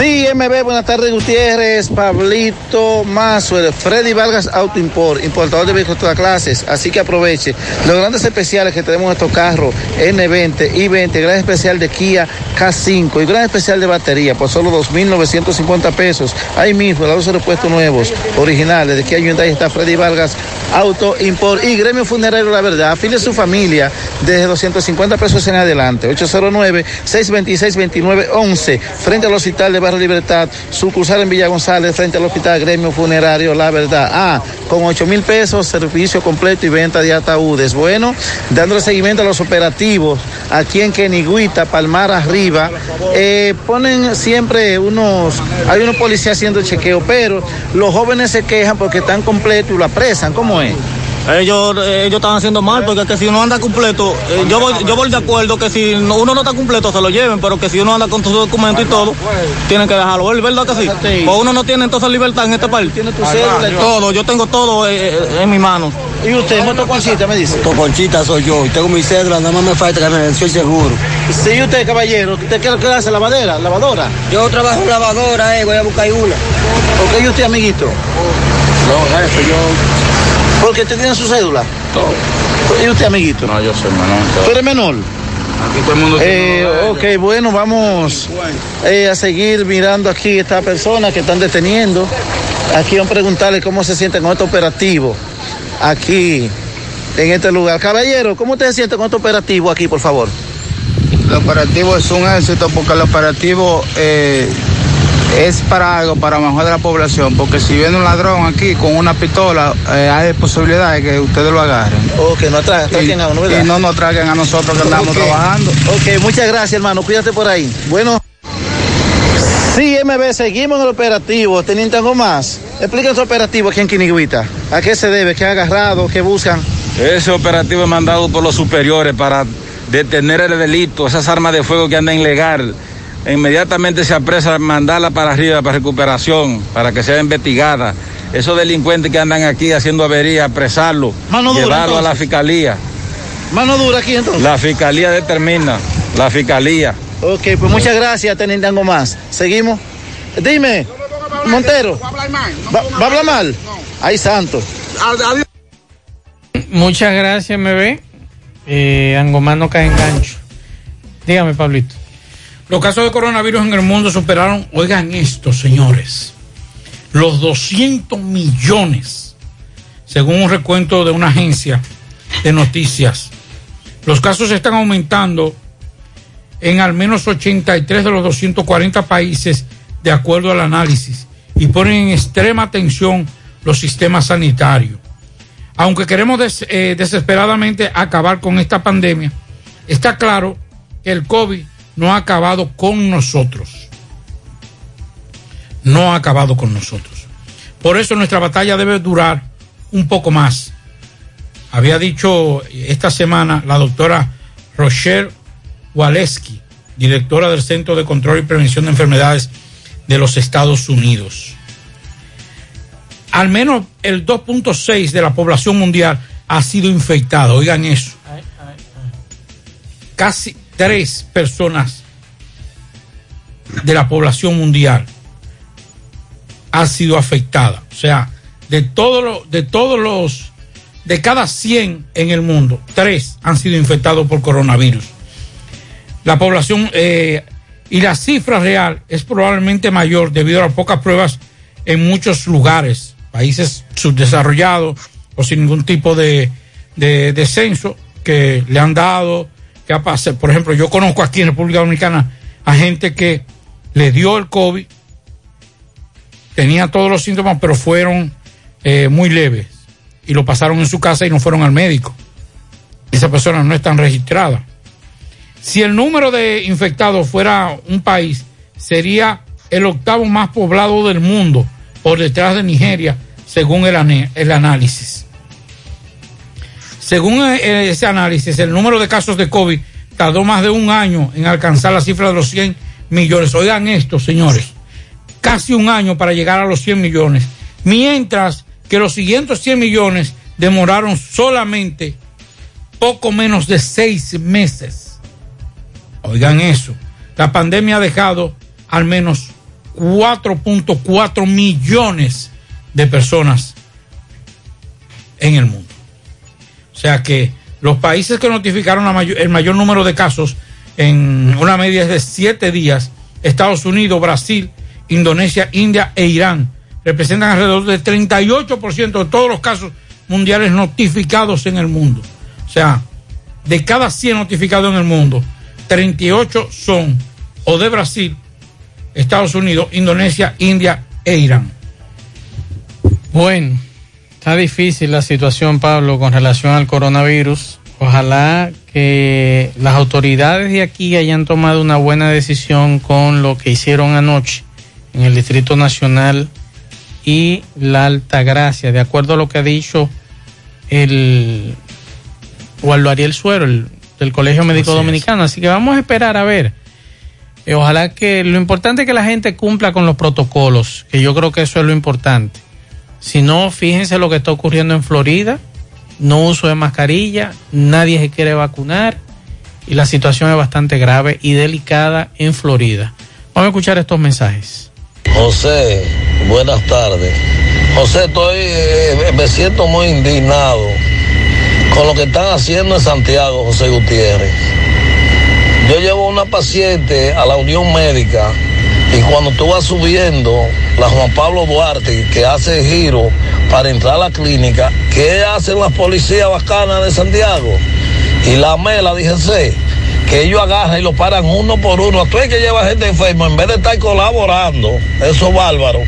Sí, MB, buenas tardes, Gutiérrez, Pablito Mazo, Freddy Vargas Auto Import, importador de vehículos de todas clases. Así que aproveche los grandes especiales que tenemos en estos carros, N20, I20, gran especial de Kia K5 y gran especial de batería por solo 2.950 pesos. Ahí mismo, los repuestos nuevos, originales de Kia Hyundai está Freddy Vargas Auto Import y Gremio Funerario La Verdad. Afile su familia desde 250 pesos en adelante. 809-626-2911 frente al Hospital de Barrio Libertad, sucursal en Villa González frente al Hospital Gremio Funerario La Verdad. Ah, con 8 mil pesos, servicio completo y venta de ataúdes. Bueno, dándole seguimiento a los operativos aquí en Kenigüita, Palmar arriba, eh, ponen siempre unos, hay unos policías haciendo chequeo, pero los jóvenes se quejan porque están completos y lo apresan. ¿Cómo es? Ellos, ellos están haciendo mal porque que si uno anda completo, eh, yo voy, yo voy de acuerdo que si no- uno no está completo se lo lleven, pero que si uno anda con sus documentos y todo, tienen que dejarlo ver, ¿verdad que sí? Pues uno no tiene entonces libertad en este país. Tiene tu cédula todo, yo tengo todo eh, eh, en mi mano. ¿Y usted, motoconchita, me dice? Toconchita soy yo, y tengo mi cédula, nada más me falta que me venció el seguro. Sí, usted, caballero, ¿usted qué, qué hace? ¿Lavadera? ¿Lavadora? Yo trabajo en lavadora, eh, voy a buscar una. ¿Ok, y usted, amiguito? No, jefe, yo... Porque usted tiene su cédula. ¿Y usted, amiguito? No, yo soy menor. ¿Tú eres menor? Aquí todo el mundo Eh, ok, bueno, vamos eh, a seguir mirando aquí esta persona que están deteniendo. Aquí vamos a preguntarle cómo se siente con este operativo aquí en este lugar. Caballero, ¿cómo usted se siente con este operativo aquí, por favor? El operativo es un éxito porque el operativo eh, es para algo, para mejorar la población, porque si viene un ladrón aquí con una pistola, eh, hay posibilidad de que ustedes lo agarren. Ok, no atra- atraquen a uno, ¿verdad? Y no nos traigan a nosotros que andamos trabajando. Ok, muchas gracias, hermano. Cuídate por ahí. Bueno. Sí, MB, seguimos en el operativo. ¿Teniente algo más? Explica su operativo aquí en Quinigüita. ¿A qué se debe? ¿Qué han agarrado? ¿Qué buscan? Ese operativo es mandado por los superiores para detener el delito, esas armas de fuego que andan ilegal. Inmediatamente se apresa mandarla para arriba para recuperación, para que sea investigada. Esos delincuentes que andan aquí haciendo avería, apresarlo, Mano dura, llevarlo a la fiscalía. Mano dura aquí entonces. La fiscalía determina, la fiscalía. Ok, pues muchas gracias, Teniente algo más. Seguimos. Dime, Montero. ¿Va, a hablar mal? Ay, santo. Muchas gracias, MB. Eh, Angomán no cae en gancho. Dígame, Pablito. Los casos de coronavirus en el mundo superaron, oigan esto, señores, los 200 millones, según un recuento de una agencia de noticias. Los casos están aumentando en al menos 83 de los 240 países, de acuerdo al análisis, y ponen en extrema tensión los sistemas sanitarios. Aunque queremos eh, desesperadamente acabar con esta pandemia, está claro que el COVID no ha acabado con nosotros. No ha acabado con nosotros. Por eso nuestra batalla debe durar un poco más. Había dicho esta semana la doctora Rochelle Waleski, directora del Centro de Control y Prevención de Enfermedades de los Estados Unidos. Al menos el 2.6 de la población mundial ha sido infectado. Oigan eso. Casi tres personas de la población mundial ha sido afectada. O sea, de todos los, de todos los, de cada 100 en el mundo, tres han sido infectados por coronavirus. La población eh, y la cifra real es probablemente mayor debido a las pocas pruebas en muchos lugares, países subdesarrollados o sin ningún tipo de, de, de censo que le han dado, Por ejemplo, yo conozco aquí en República Dominicana a gente que le dio el COVID, tenía todos los síntomas, pero fueron eh, muy leves y lo pasaron en su casa y no fueron al médico. Esas personas no están registradas. Si el número de infectados fuera un país, sería el octavo más poblado del mundo, por detrás de Nigeria, según el, el análisis. Según eh, ese análisis, el número de casos de COVID tardó más de un año en alcanzar la cifra de los 100 millones. Oigan esto, señores. Casi un año para llegar a los 100 millones. Mientras que los siguientes 100 millones demoraron solamente poco menos de seis meses. Oigan eso. La pandemia ha dejado al menos 4.4 millones de personas en el mundo. O sea que los países que notificaron el mayor número de casos en una media de siete días, Estados Unidos, Brasil, Indonesia, India e Irán, representan alrededor del 38% de todos los casos mundiales notificados en el mundo. O sea, de cada 100 notificados en el mundo, 38 son o de Brasil, Estados Unidos, Indonesia, India e Irán. Bueno, está difícil la situación, Pablo, con relación al coronavirus. Ojalá que las autoridades de aquí hayan tomado una buena decisión con lo que hicieron anoche en el Distrito Nacional y la Alta Gracia, de acuerdo a lo que ha dicho el Waldo Ariel Suero, el, del Colegio Médico Así es. Dominicano. Así que vamos a esperar a ver. Eh, ojalá que lo importante es que la gente cumpla con los protocolos, que yo creo que eso es lo importante. Si no, fíjense lo que está ocurriendo en Florida, no uso de mascarilla, nadie se quiere vacunar y la situación es bastante grave y delicada en Florida. Vamos a escuchar estos mensajes. José, buenas tardes. José, estoy, eh, me siento muy indignado con lo que están haciendo en Santiago, José Gutiérrez. Yo llevo una paciente a la Unión Médica y cuando tú vas subiendo la Juan Pablo Duarte, que hace giro para entrar a la clínica, ¿qué hacen las policías bacanas de Santiago? Y la mela, díjese, que ellos agarran y lo paran uno por uno. Tú es que lleva gente enferma, en vez de estar colaborando, esos bárbaros,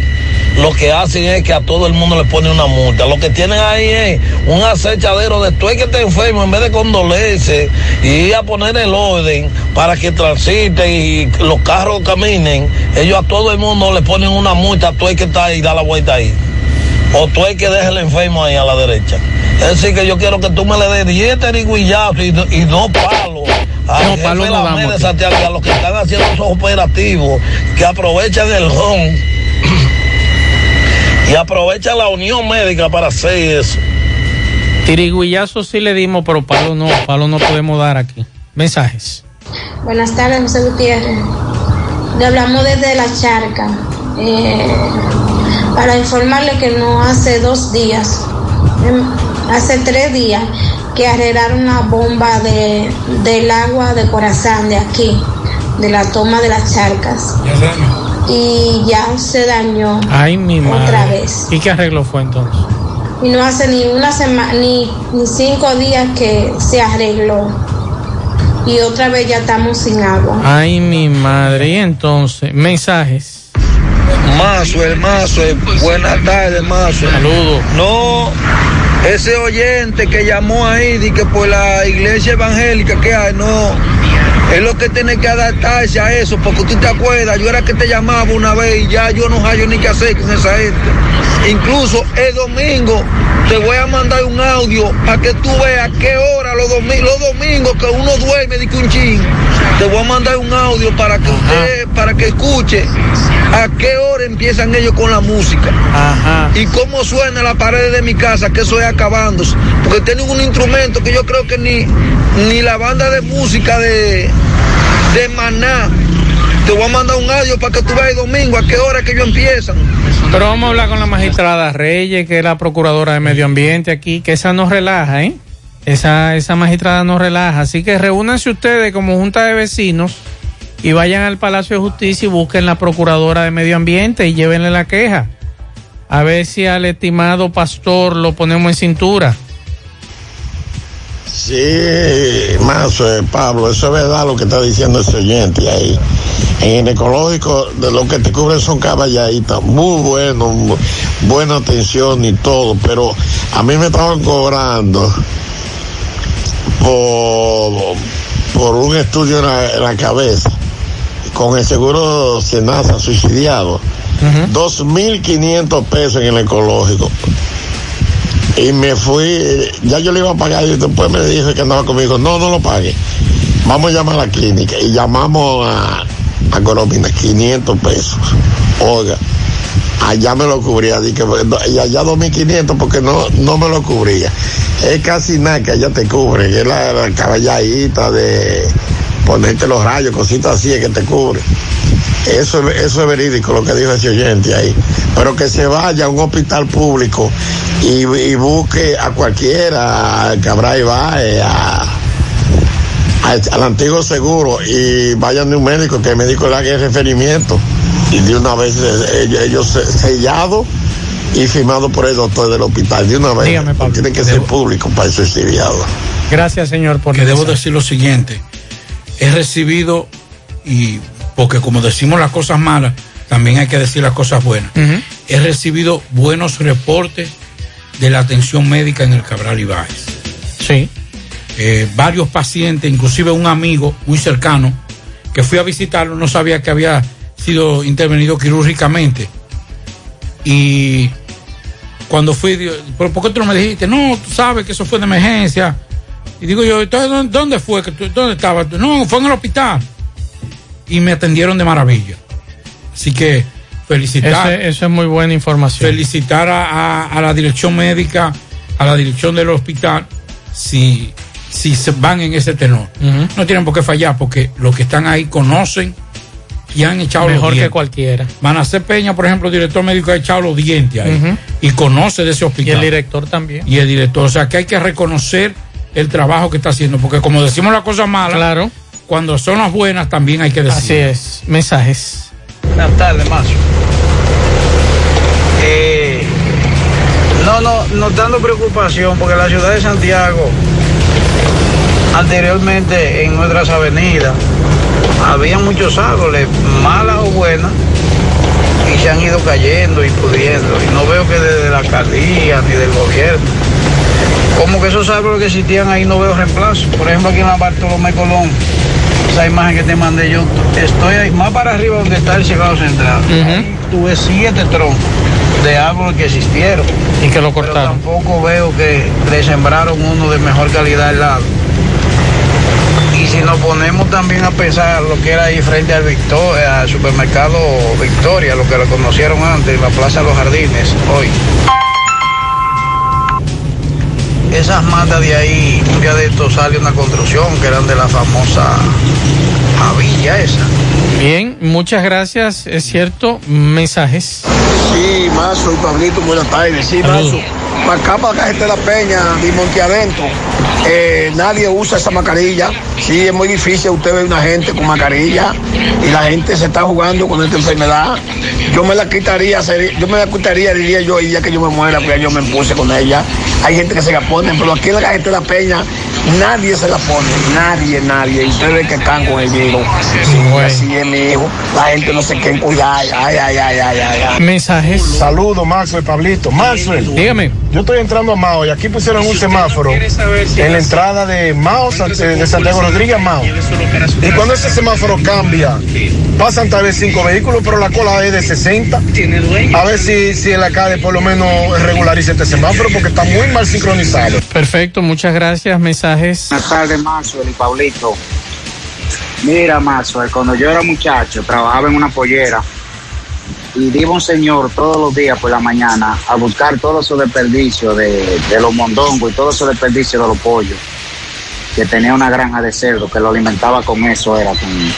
lo que hacen es que a todo el mundo le ponen una multa. Lo que tienen ahí es un acechadero de tú es que te enfermo, en vez de condolerse y ir a poner el orden para que transite y los carros caminen, ellos a todo el mundo le ponen una multa, tú es que está ahí, da la vuelta ahí. O tú es que deja el enfermo ahí a la derecha. Es decir, que yo quiero que tú me le des 10 teriguillazos y, no- y no palos. A No, palo no damos de. Santiago, a los que están haciendo esos operativos, que aprovechan el home y aprovechan la unión médica para hacer eso. Tiriguillazo sí le dimos, pero palo no, palo no podemos dar aquí. Mensajes. Buenas tardes, José Gutiérrez. Le hablamos desde la charca. eh, para informarle que no hace dos días, em, hace tres días, que arreglaron una bomba de, del agua de Corazán de aquí, de la toma de las charcas. Y ya se dañó Ay, mi madre. otra vez. ¿Y qué arreglo fue entonces? Y no hace ni una semana, ni, ni cinco días que se arregló. Y otra vez ya estamos sin agua. Ay, mi madre. Y entonces, mensajes. Mazo, el mazo, buenas tardes, mazo. Saludos. No, ese oyente que llamó ahí, di que por la iglesia evangélica que hay, no. Es lo que tiene que adaptarse a eso, porque tú te acuerdas, yo era que te llamaba una vez y ya yo no hallo ni qué hacer con esa gente. Incluso el domingo te voy a mandar un audio para que tú veas qué hora los, domi- los domingos que uno duerme de un chin. Te voy a mandar un audio para que usted, para que escuche a qué hora empiezan ellos con la música. Y cómo suena la pared de mi casa, que eso es acabándose. Porque tienen un instrumento que yo creo que ni, ni la banda de música de, de Maná. Te voy a mandar un audio para que tú veas el domingo a qué hora que ellos empiezan. Pero vamos a hablar con la magistrada Reyes, que es la procuradora de medio ambiente aquí, que esa nos relaja, ¿eh? Esa, esa magistrada nos relaja. Así que reúnanse ustedes como junta de vecinos y vayan al Palacio de Justicia y busquen la procuradora de medio ambiente y llévenle la queja. A ver si al estimado pastor lo ponemos en cintura. Sí, más eh, Pablo, eso es verdad lo que está diciendo ese oyente ahí. En el ecológico, de lo que te cubren son caballaditas, muy bueno, buena atención y todo, pero a mí me estaban cobrando por, por un estudio en la, en la cabeza, con el seguro Senasa suicidiado, 2.500 pesos en el ecológico. Y me fui, ya yo le iba a pagar y después me dijo que andaba conmigo, no, no lo pague. Vamos a llamar a la clínica y llamamos a, a Coromina, 500 pesos. Oiga, allá me lo cubría, que- y allá 2.500 porque no, no me lo cubría. Es casi nada que allá te cubre, es la, la caballadita de ponerte los rayos, cositas así es que te cubre. Eso, es- eso es verídico lo que dijo ese oyente ahí. Pero que se vaya a un hospital público y, y busque a cualquiera, a Cabral Ibaez, a, al, al antiguo seguro y vayan de un médico, que el médico le haga el referimiento. Y de una vez eh, ellos, ellos se- sellado y firmado por el doctor del hospital. De una vez. Dígame, Pablo. Tiene que ser público para eso exhibiado. Gracias, señor, por que debo decir lo siguiente. He recibido, y porque como decimos las cosas malas, también hay que decir las cosas buenas. He recibido buenos reportes de la atención médica en el Cabral Ibáez. Sí. Eh, varios pacientes, inclusive un amigo muy cercano, que fui a visitarlo, no sabía que había sido intervenido quirúrgicamente. Y cuando fui, digo, ¿pero por qué tú no me dijiste? No, tú sabes que eso fue de emergencia. Y digo yo, entonces, ¿dónde, fue? ¿Dónde estaba? No, fue en el hospital. Y me atendieron de maravilla. Así que felicitar. Eso, eso es muy buena información. Felicitar a, a- a la dirección médica, a la dirección del hospital, si, si se van en ese tenor. No tienen por qué fallar, porque los que están ahí conocen y han echado los Mejor que dientes. cualquiera. Manacé Peña, por ejemplo, director médico, ha echado los dientes ahí y conoce de ese Y hospital. el director también. Y el director. O sea, que hay que reconocer el trabajo que está haciendo, porque como decimos las cosas malas, claro. Cuando son las buenas también hay que decir. Así es. Mensajes. Buenas tardes, Mazo. Eh, no, no, notando preocupación porque la ciudad de Santiago, anteriormente en nuestras avenidas, había muchos árboles, malas o buenas, y se han ido cayendo y pudriendo. Y no veo que desde la alcaldía ni del gobierno. Como que esos árboles que existían ahí no veo reemplazo. Por ejemplo, aquí en la Bartolomé Colón, esa imagen que te mandé yo, estoy ahí más para arriba donde está el cegado central. Ahí tuve siete troncos de árboles que existieron. Y que lo Pero cortaron. tampoco veo que le sembraron uno de mejor calidad al lado. Y si nos ponemos también a pensar lo que era ahí frente al, Victor- al supermercado Victoria, lo que lo conocieron antes, la Plaza de los Jardines, hoy. Esas matas de ahí, un día de estos sale una construcción que eran de la famosa Avilla esa. Bien, muchas gracias. Es cierto. Mensajes. Sí, Mazo y Pablito, buenas tardes. Sí. Mazo. Para acá, para la gente de la Peña, de Monte Adentro, eh, nadie usa esa mascarilla. Sí, es muy difícil usted ver una gente con mascarilla y la gente se está jugando con esta enfermedad. Yo me la quitaría, yo me la quitaría, diría yo, el día que yo me muera, porque yo me puse con ella. Hay gente que se la pone, pero aquí la gente de la Peña, nadie se la pone, nadie, nadie. Y ustedes que están con el virus. Sí, así es mi hijo. La gente no se quiere cuidar. Ay, ay, ay, ay, ay, ay. Mensajes. Saludos, Maxwell, Pablito. Maxwell. Dígame. Yo estoy entrando a Mao y aquí pusieron un semáforo en la entrada de Mao, de Santiago Rodríguez a Mao. Y cuando ese semáforo cambia, pasan tal vez cinco vehículos, pero la cola es de 60. A ver si, si el alcalde por lo menos regulariza este semáforo porque está muy mal sincronizado. Perfecto, muchas gracias. Mensajes. Buenas tardes, Maxwell y Pablito. Mira, Maxwell, cuando yo era muchacho, trabajaba en una pollera y iba un señor todos los días por la mañana a buscar todos esos desperdicios de, de los mondongos y todos esos desperdicios de los pollos, que tenía una granja de cerdo que lo alimentaba con eso, era con,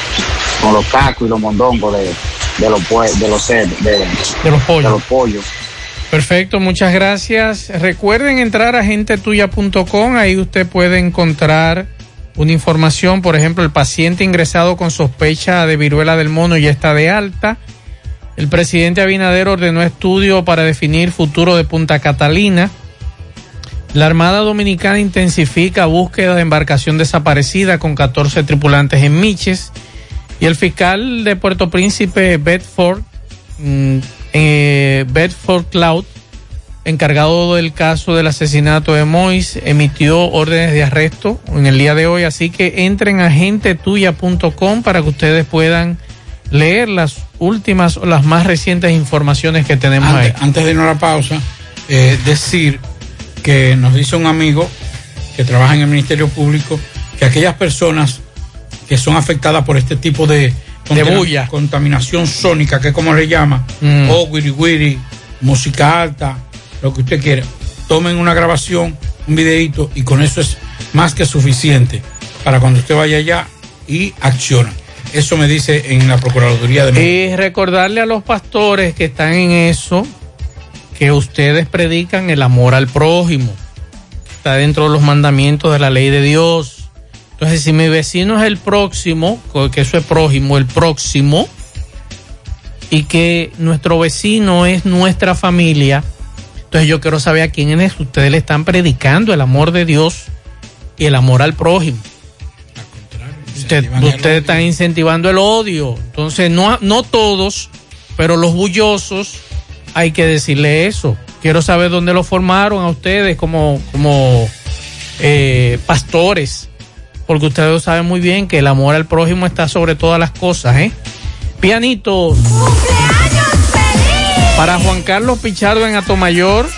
con los cacos y los mondongos de, de los, de los cerdos, de, de los pollos. de los pollos. Perfecto, muchas gracias. Recuerden entrar a gentetuya.com, ahí usted puede encontrar una información, por ejemplo, el paciente ingresado con sospecha de viruela del mono ya está de alta. El presidente Abinader ordenó estudio para definir futuro de Punta Catalina. La Armada Dominicana intensifica búsqueda de embarcación desaparecida con 14 tripulantes en Miches. Y el fiscal de Puerto Príncipe, Bedford, mm, eh, Bedford Cloud, encargado del caso del asesinato de Mois, emitió órdenes de arresto en el día de hoy. Así que entren a gentetuya.com para que ustedes puedan leer las últimas o las más recientes informaciones que tenemos ahí. Antes, antes de irnos a la pausa, eh, decir que nos dice un amigo que trabaja en el Ministerio Público que aquellas personas que son afectadas por este tipo de, contamina- bulla. contaminación sónica, que es como le llama, Mm. o wiri wiri, música alta, lo que usted quiera, tomen una grabación, un videito y con eso es más que suficiente para cuando usted vaya allá y acciona. Eso me dice en la Procuraduría de México. Y recordarle a los pastores que están en eso que ustedes predican el amor al prójimo. Está dentro de los mandamientos de la ley de Dios. Entonces, si mi vecino es el próximo, que eso es prójimo, el próximo, y que nuestro vecino es nuestra familia, entonces yo quiero saber a quién es ustedes le están predicando el amor de Dios y el amor al prójimo. Usted, ustedes están incentivando el odio. Entonces, no, no todos, pero los bullosos, hay que decirle eso. Quiero saber dónde lo formaron a ustedes como, como eh, pastores, porque ustedes saben muy bien que el amor al prójimo está sobre todas las cosas, ¿eh? Pianitos. Para Juan Carlos Pichardo en Atomayor.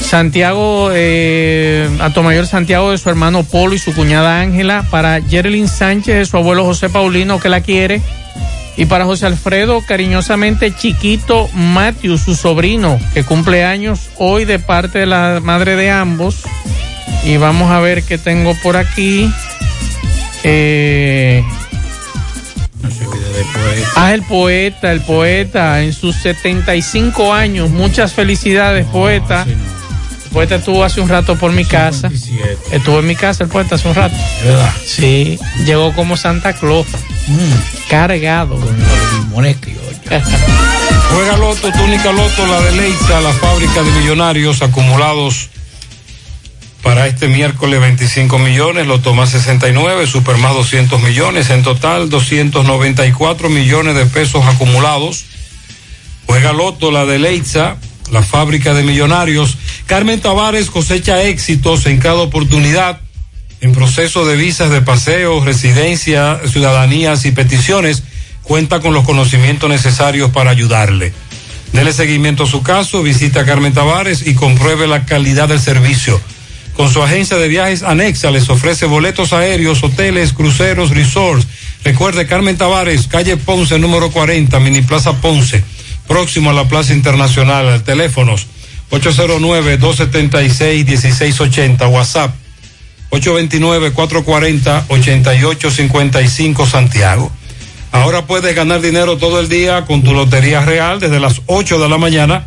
Santiago, eh, Atomayor Santiago de su hermano Polo y su cuñada Ángela. Para Gerlin Sánchez de su abuelo José Paulino que la quiere. Y para José Alfredo, cariñosamente Chiquito Matthew, su sobrino, que cumple años hoy de parte de la madre de ambos. Y vamos a ver qué tengo por aquí. Eh, Ah, el poeta, el poeta, en sus 75 años. Muchas felicidades, poeta. El poeta estuvo hace un rato por mi casa. Estuvo en mi casa el poeta hace un rato. ¿Verdad? Sí, llegó como Santa Claus. Cargado. Juega Loto, túnica Loto, la de Leisa, la fábrica de millonarios acumulados para este miércoles 25 millones, Loto más 69, Super más 200 millones, en total 294 millones de pesos acumulados. Juega Loto, la de Leitza, la fábrica de millonarios. Carmen Tavares cosecha éxitos en cada oportunidad en proceso de visas de paseo, residencia, ciudadanías y peticiones. Cuenta con los conocimientos necesarios para ayudarle. Dele seguimiento a su caso, visita a Carmen Tavares y compruebe la calidad del servicio. Con su agencia de viajes anexa les ofrece boletos aéreos, hoteles, cruceros, resorts. Recuerde Carmen Tavares, calle Ponce número 40, Mini Plaza Ponce, próximo a la Plaza Internacional. Teléfonos 809-276-1680, WhatsApp 829-440-8855 Santiago. Ahora puedes ganar dinero todo el día con tu Lotería Real desde las 8 de la mañana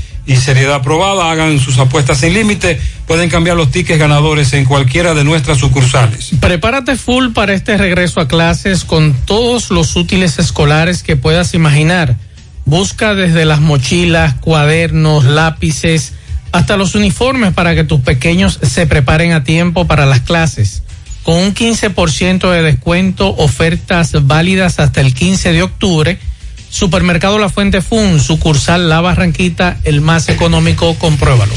y seriedad probada, hagan sus apuestas sin límite, pueden cambiar los tickets ganadores en cualquiera de nuestras sucursales. Prepárate full para este regreso a clases con todos los útiles escolares que puedas imaginar. Busca desde las mochilas, cuadernos, lápices, hasta los uniformes para que tus pequeños se preparen a tiempo para las clases. Con un 15% de descuento, ofertas válidas hasta el 15 de octubre. Supermercado La Fuente Fun, sucursal La Barranquita, el más económico, compruébalo.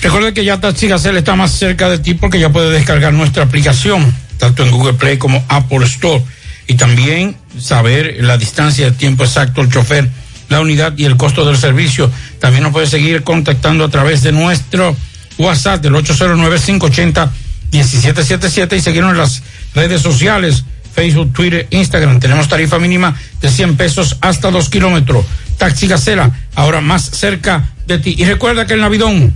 Recuerda que ya Taxi Gacela está más cerca de ti porque ya puedes descargar nuestra aplicación, tanto en Google Play como Apple Store. Y también saber la distancia, el tiempo exacto, el chofer, la unidad y el costo del servicio. También nos puedes seguir contactando a través de nuestro WhatsApp del 809-580-1777 y seguirnos en las redes sociales, Facebook, Twitter, Instagram. Tenemos tarifa mínima de 100 pesos hasta 2 kilómetros. Taxi Gacela, ahora más cerca de ti. Y recuerda que el Navidón,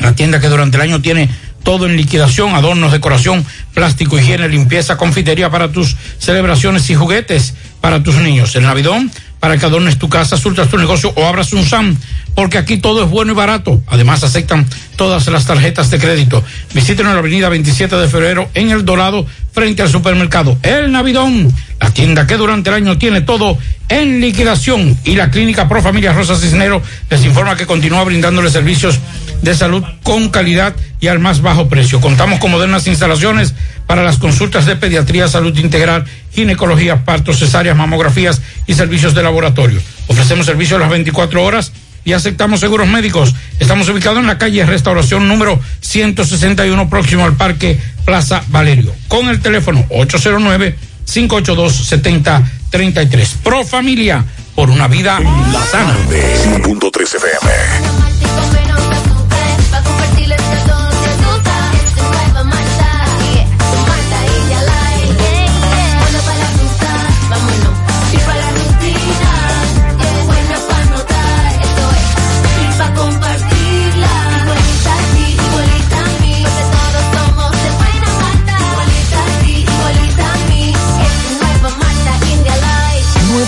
la tienda que durante el año tiene todo en liquidación, adornos, decoración, plástico, higiene, limpieza, confitería para tus celebraciones y juguetes para tus niños. El Navidón, para que adornes tu casa, surtas tu negocio o abras un SAM, porque aquí todo es bueno y barato. Además, aceptan todas las tarjetas de crédito. Visítenos en la avenida 27 de febrero en El Dorado, frente al supermercado El Navidón, la tienda que durante el año tiene todo en liquidación. Y la clínica Pro Familia Rosa Cisnero les informa que continúa brindándole servicios de salud con calidad y al más bajo precio. Contamos con modernas instalaciones para las consultas de pediatría, salud integral, ginecología, partos, cesáreas, mamografías y servicios de laboratorio. Ofrecemos servicios las 24 horas y aceptamos seguros médicos. Estamos ubicados en la calle Restauración número 161 próximo al Parque Plaza Valerio. Con el teléfono 809-582-7033. Pro Familia, por una vida sana. 100.3 FM.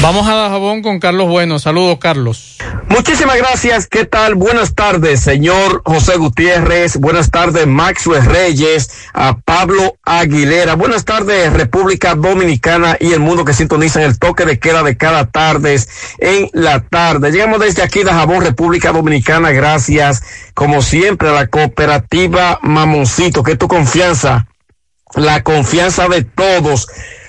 Vamos a Dajabón con Carlos Bueno. Saludos, Carlos. Muchísimas gracias. ¿Qué tal? Buenas tardes, señor José Gutiérrez. Buenas tardes, Maxwell Reyes, a Pablo Aguilera. Buenas tardes, República Dominicana y el mundo que sintoniza en el toque de queda de cada tarde en la tarde. Llegamos desde aquí de Jabón, República Dominicana. Gracias, como siempre, a la cooperativa Mamoncito, que tu confianza, la confianza de todos.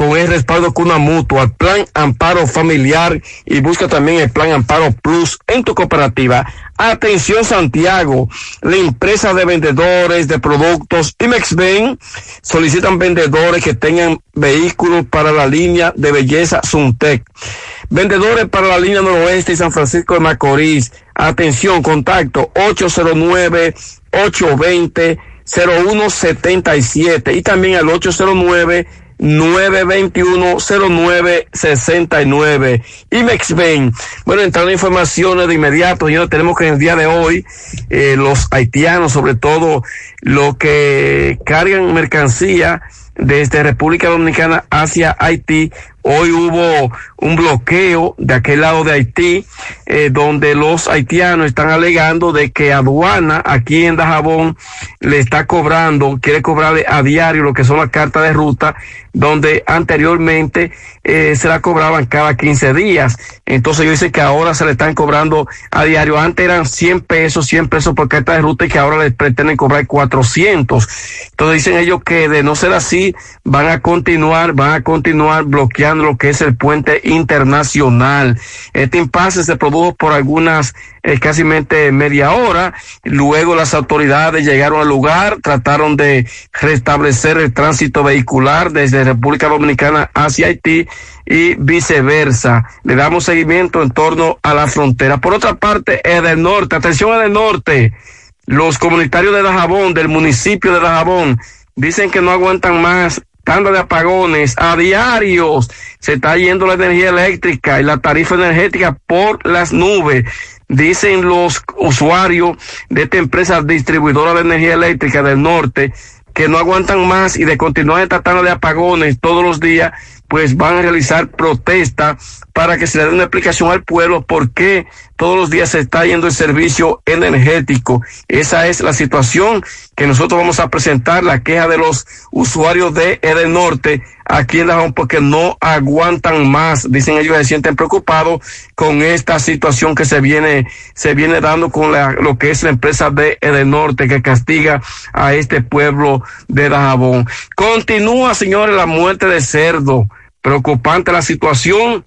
con el respaldo Cuna Mutua, el Plan Amparo Familiar y busca también el Plan Amparo Plus en tu cooperativa. Atención Santiago, la empresa de vendedores de productos Imexben solicitan vendedores que tengan vehículos para la línea de belleza Suntec. Vendedores para la línea noroeste y San Francisco de Macorís. Atención, contacto 809 820 0177 y también al 809 921-0969 y Mexben. Bueno, entrando informaciones de inmediato, ya tenemos que en el día de hoy eh, los haitianos, sobre todo los que cargan mercancía desde República Dominicana hacia Haití, Hoy hubo un bloqueo de aquel lado de Haití, eh, donde los haitianos están alegando de que aduana aquí en Dajabón le está cobrando, quiere cobrarle a diario lo que son las cartas de ruta, donde anteriormente eh, se la cobraban cada 15 días. Entonces yo dice que ahora se le están cobrando a diario. Antes eran 100 pesos, 100 pesos por carta de ruta y que ahora les pretenden cobrar 400. Entonces dicen ellos que de no ser así, van a continuar, van a continuar bloqueando lo que es el puente internacional. Este impasse se produjo por algunas eh, casi media hora. Luego las autoridades llegaron al lugar, trataron de restablecer el tránsito vehicular desde República Dominicana hacia Haití y viceversa. Le damos seguimiento en torno a la frontera. Por otra parte, del Norte, atención del Norte, los comunitarios de Dajabón, del municipio de Dajabón, dicen que no aguantan más tanda de apagones a diarios, se está yendo la energía eléctrica y la tarifa energética por las nubes. Dicen los usuarios de esta empresa distribuidora de energía eléctrica del norte que no aguantan más y de continuar esta tanda de apagones todos los días, pues van a realizar protestas para que se le dé una explicación al pueblo por qué todos los días se está yendo el servicio energético. Esa es la situación que nosotros vamos a presentar, la queja de los usuarios de Eden Norte aquí en Dajón porque no aguantan más. Dicen ellos se sienten preocupados con esta situación que se viene, se viene dando con la, lo que es la empresa de Eden Norte que castiga a este pueblo de Dajabón. Continúa, señores, la muerte de cerdo. Preocupante la situación.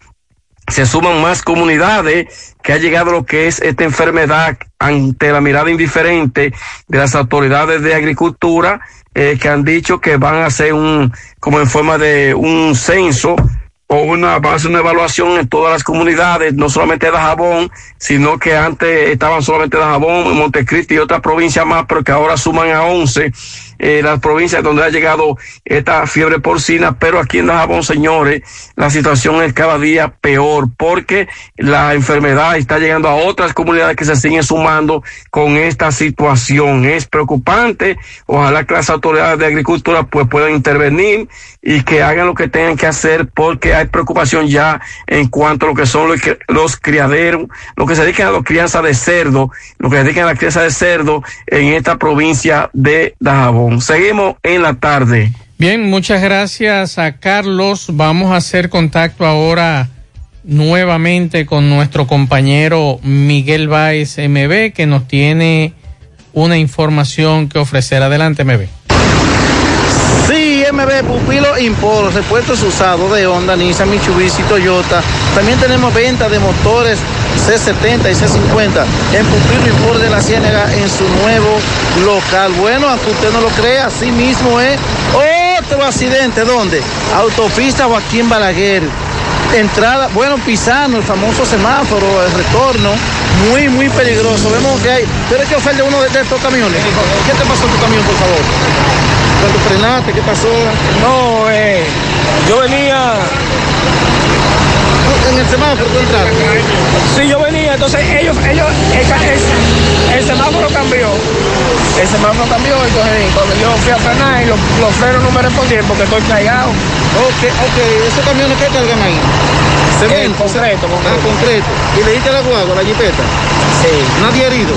Se suman más comunidades que ha llegado lo que es esta enfermedad ante la mirada indiferente de las autoridades de agricultura eh, que han dicho que van a hacer un como en forma de un censo o una hacer una evaluación en todas las comunidades, no solamente de Dajabón, sino que antes estaban solamente Dajabón, Montecristi y otras provincias más, pero que ahora suman a 11 eh, las provincias donde ha llegado esta fiebre porcina, pero aquí en Dajabón, señores, la situación es cada día peor porque la enfermedad está llegando a otras comunidades que se siguen sumando con esta situación. Es preocupante. Ojalá que las autoridades de agricultura pues puedan intervenir y que hagan lo que tengan que hacer porque hay preocupación ya en cuanto a lo que son los, criaderos, lo que se dedican a la crianza de cerdo, lo que se dedican a la crianza de cerdo en esta provincia de Dajabón. Seguimos en la tarde. Bien, muchas gracias a Carlos. Vamos a hacer contacto ahora nuevamente con nuestro compañero Miguel Báez MB que nos tiene una información que ofrecer. Adelante, MB. Sí, MB Pupilo Import, repuestos usados de Honda, Nissan, Mitsubishi, Toyota. También tenemos venta de motores C70 y C50 en Pupilo Import de la Ciénaga en su nuevo local. Bueno, aunque usted no lo crea, así mismo es otro accidente. ¿Dónde? Autopista Joaquín Balaguer. Entrada, bueno, Pisano, el famoso semáforo, el retorno, muy, muy peligroso. Vemos que hay, pero es que ofende uno de, de estos camiones. ¿Qué te pasó en tu camión, por favor? Cuando frenaste, ¿qué pasó? No, eh, yo venía. En el semáforo tú entraste. Sí, yo venía, entonces ellos, ellos, el, ca- el- el semáforo cambió. El semáforo cambió, entonces cuando yo fui a frenar y los, los frenos no me respondieron porque estoy cargado. Ok, ok, ¿esos camiones qué cargan ahí? Cemento. concreto, Ah, concreto. ¿Y le diste la guagua, la jipeta? Sí. ¿Nadie herido?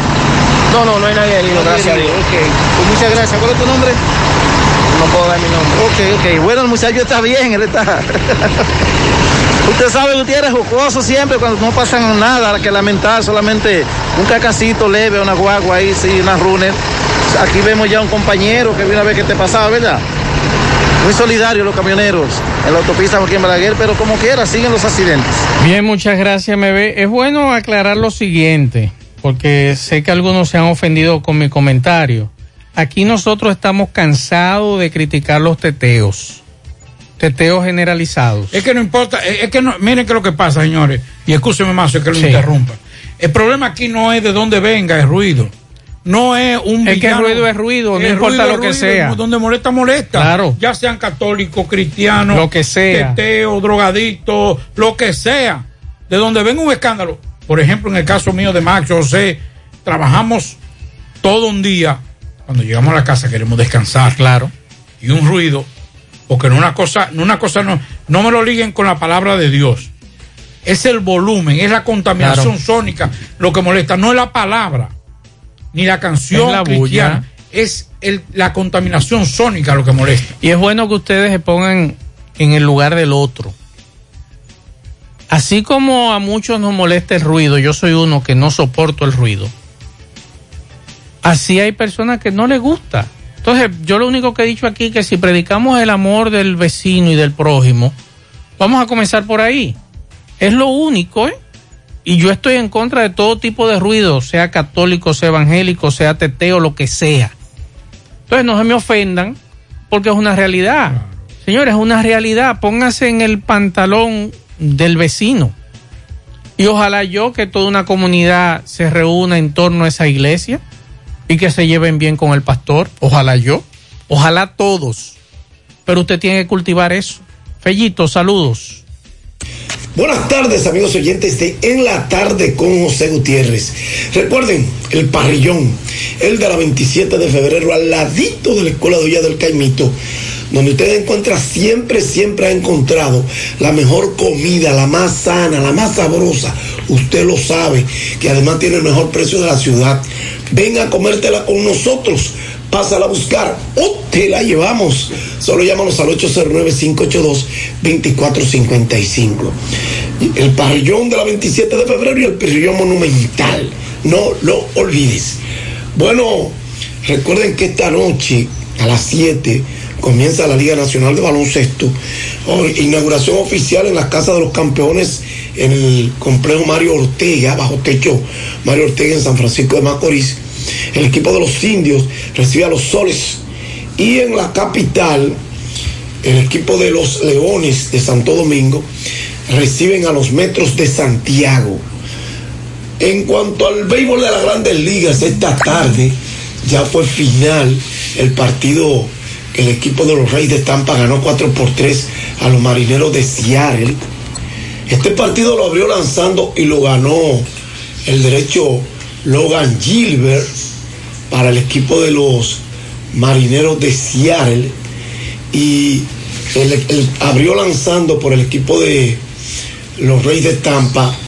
No, no, no hay nadie herido, Nadie gracias a herido, Dios. Ok, pues muchas gracias. ¿Cuál es tu nombre? no puedo dar mi nombre. Ok, ok. Bueno, el muchacho está bien, él está. Usted sabe, Gutiérrez, jocoso siempre cuando no pasa nada que lamentar, solamente un cacacito leve, una guagua ahí, sí, una runner. Aquí vemos ya un compañero que una vez que te pasaba, ¿verdad? Muy solidario los camioneros en la autopista Joaquín Balaguer, pero como quiera, siguen los accidentes. Bien, muchas gracias, MB. Es bueno aclarar lo siguiente, porque sé que algunos se han ofendido con mi comentario. Aquí nosotros estamos cansados de criticar los teteos, teteos generalizados. Es que no importa, es que no, miren que lo que pasa, señores, y escúcheme más, es que lo Sí. interrumpa. El problema aquí no es de dónde venga el ruido. No es un Es que el ruido es ruido, no importa ruido lo que ruido, sea. Donde molesta, molesta. Claro. Ya sean católicos, cristianos, Lo que sea. teteo, drogadictos, lo que sea. De donde venga un escándalo. Por ejemplo, en el caso mío de Max José, trabajamos todo un día. Cuando llegamos a la casa queremos descansar. Claro. Y un ruido, porque no una cosa, no una cosa no, no me lo liguen con la palabra de Dios. Es el volumen, es la contaminación Claro. sónica lo que molesta, no es la palabra, ni la canción Es la bulla. cristiana, es el- la contaminación sónica lo que molesta. Y es bueno que ustedes se pongan en el lugar del otro. Así como a muchos nos molesta el ruido, yo soy uno que no soporto el ruido. Así hay personas que no les gusta. Entonces, yo lo único que he dicho aquí es que si predicamos el amor del vecino y del prójimo, vamos a comenzar por ahí. Es lo único, ¿eh? Y yo estoy en contra de todo tipo de ruido, sea católico, sea evangélico, sea teteo, lo que sea. Entonces no se me ofendan porque es una realidad. Señores, es una realidad. Pónganse en el pantalón del vecino. Y ojalá yo que toda una comunidad se reúna en torno a esa iglesia y que se lleven bien con el pastor. Ojalá yo. Ojalá todos. Pero usted tiene que cultivar eso. Fellito, saludos. Buenas tardes, amigos oyentes de En la Tarde con José Gutiérrez. Recuerden, el parrillón, el de la 27 de febrero, al ladito de la Escuela de Olla del Caimito, donde usted encuentra siempre, siempre ha encontrado la mejor comida, la más sana, la más sabrosa. Usted lo sabe, que además tiene el mejor precio de la ciudad. Ven a comértela con nosotros. Pásala a buscar o te la llevamos. Solo llámanos al 809-582-2455. El parrillón de la 27 de febrero y el parrillón monumental. No lo olvides. Bueno, recuerden que esta noche a las 7 comienza la Liga Nacional de Baloncesto. Oh, inauguración oficial en la Casa de los Campeones en el complejo Mario Ortega, bajo techo Mario Ortega en San Francisco de Macorís. El equipo de los indios recibe a los soles. Y en la capital, el equipo de los Leones de Santo Domingo reciben a los Metros de Santiago. En cuanto al béisbol de las grandes ligas, esta tarde ya fue final el partido que el equipo de los Reyes de Tampa ganó 4 por 3 a los Marineros de Seattle. Este partido lo abrió lanzando y lo ganó el derecho Logan Gilbert para el equipo de los Marineros de Seattle. Y el- abrió lanzando por el equipo de los Reyes de Tampa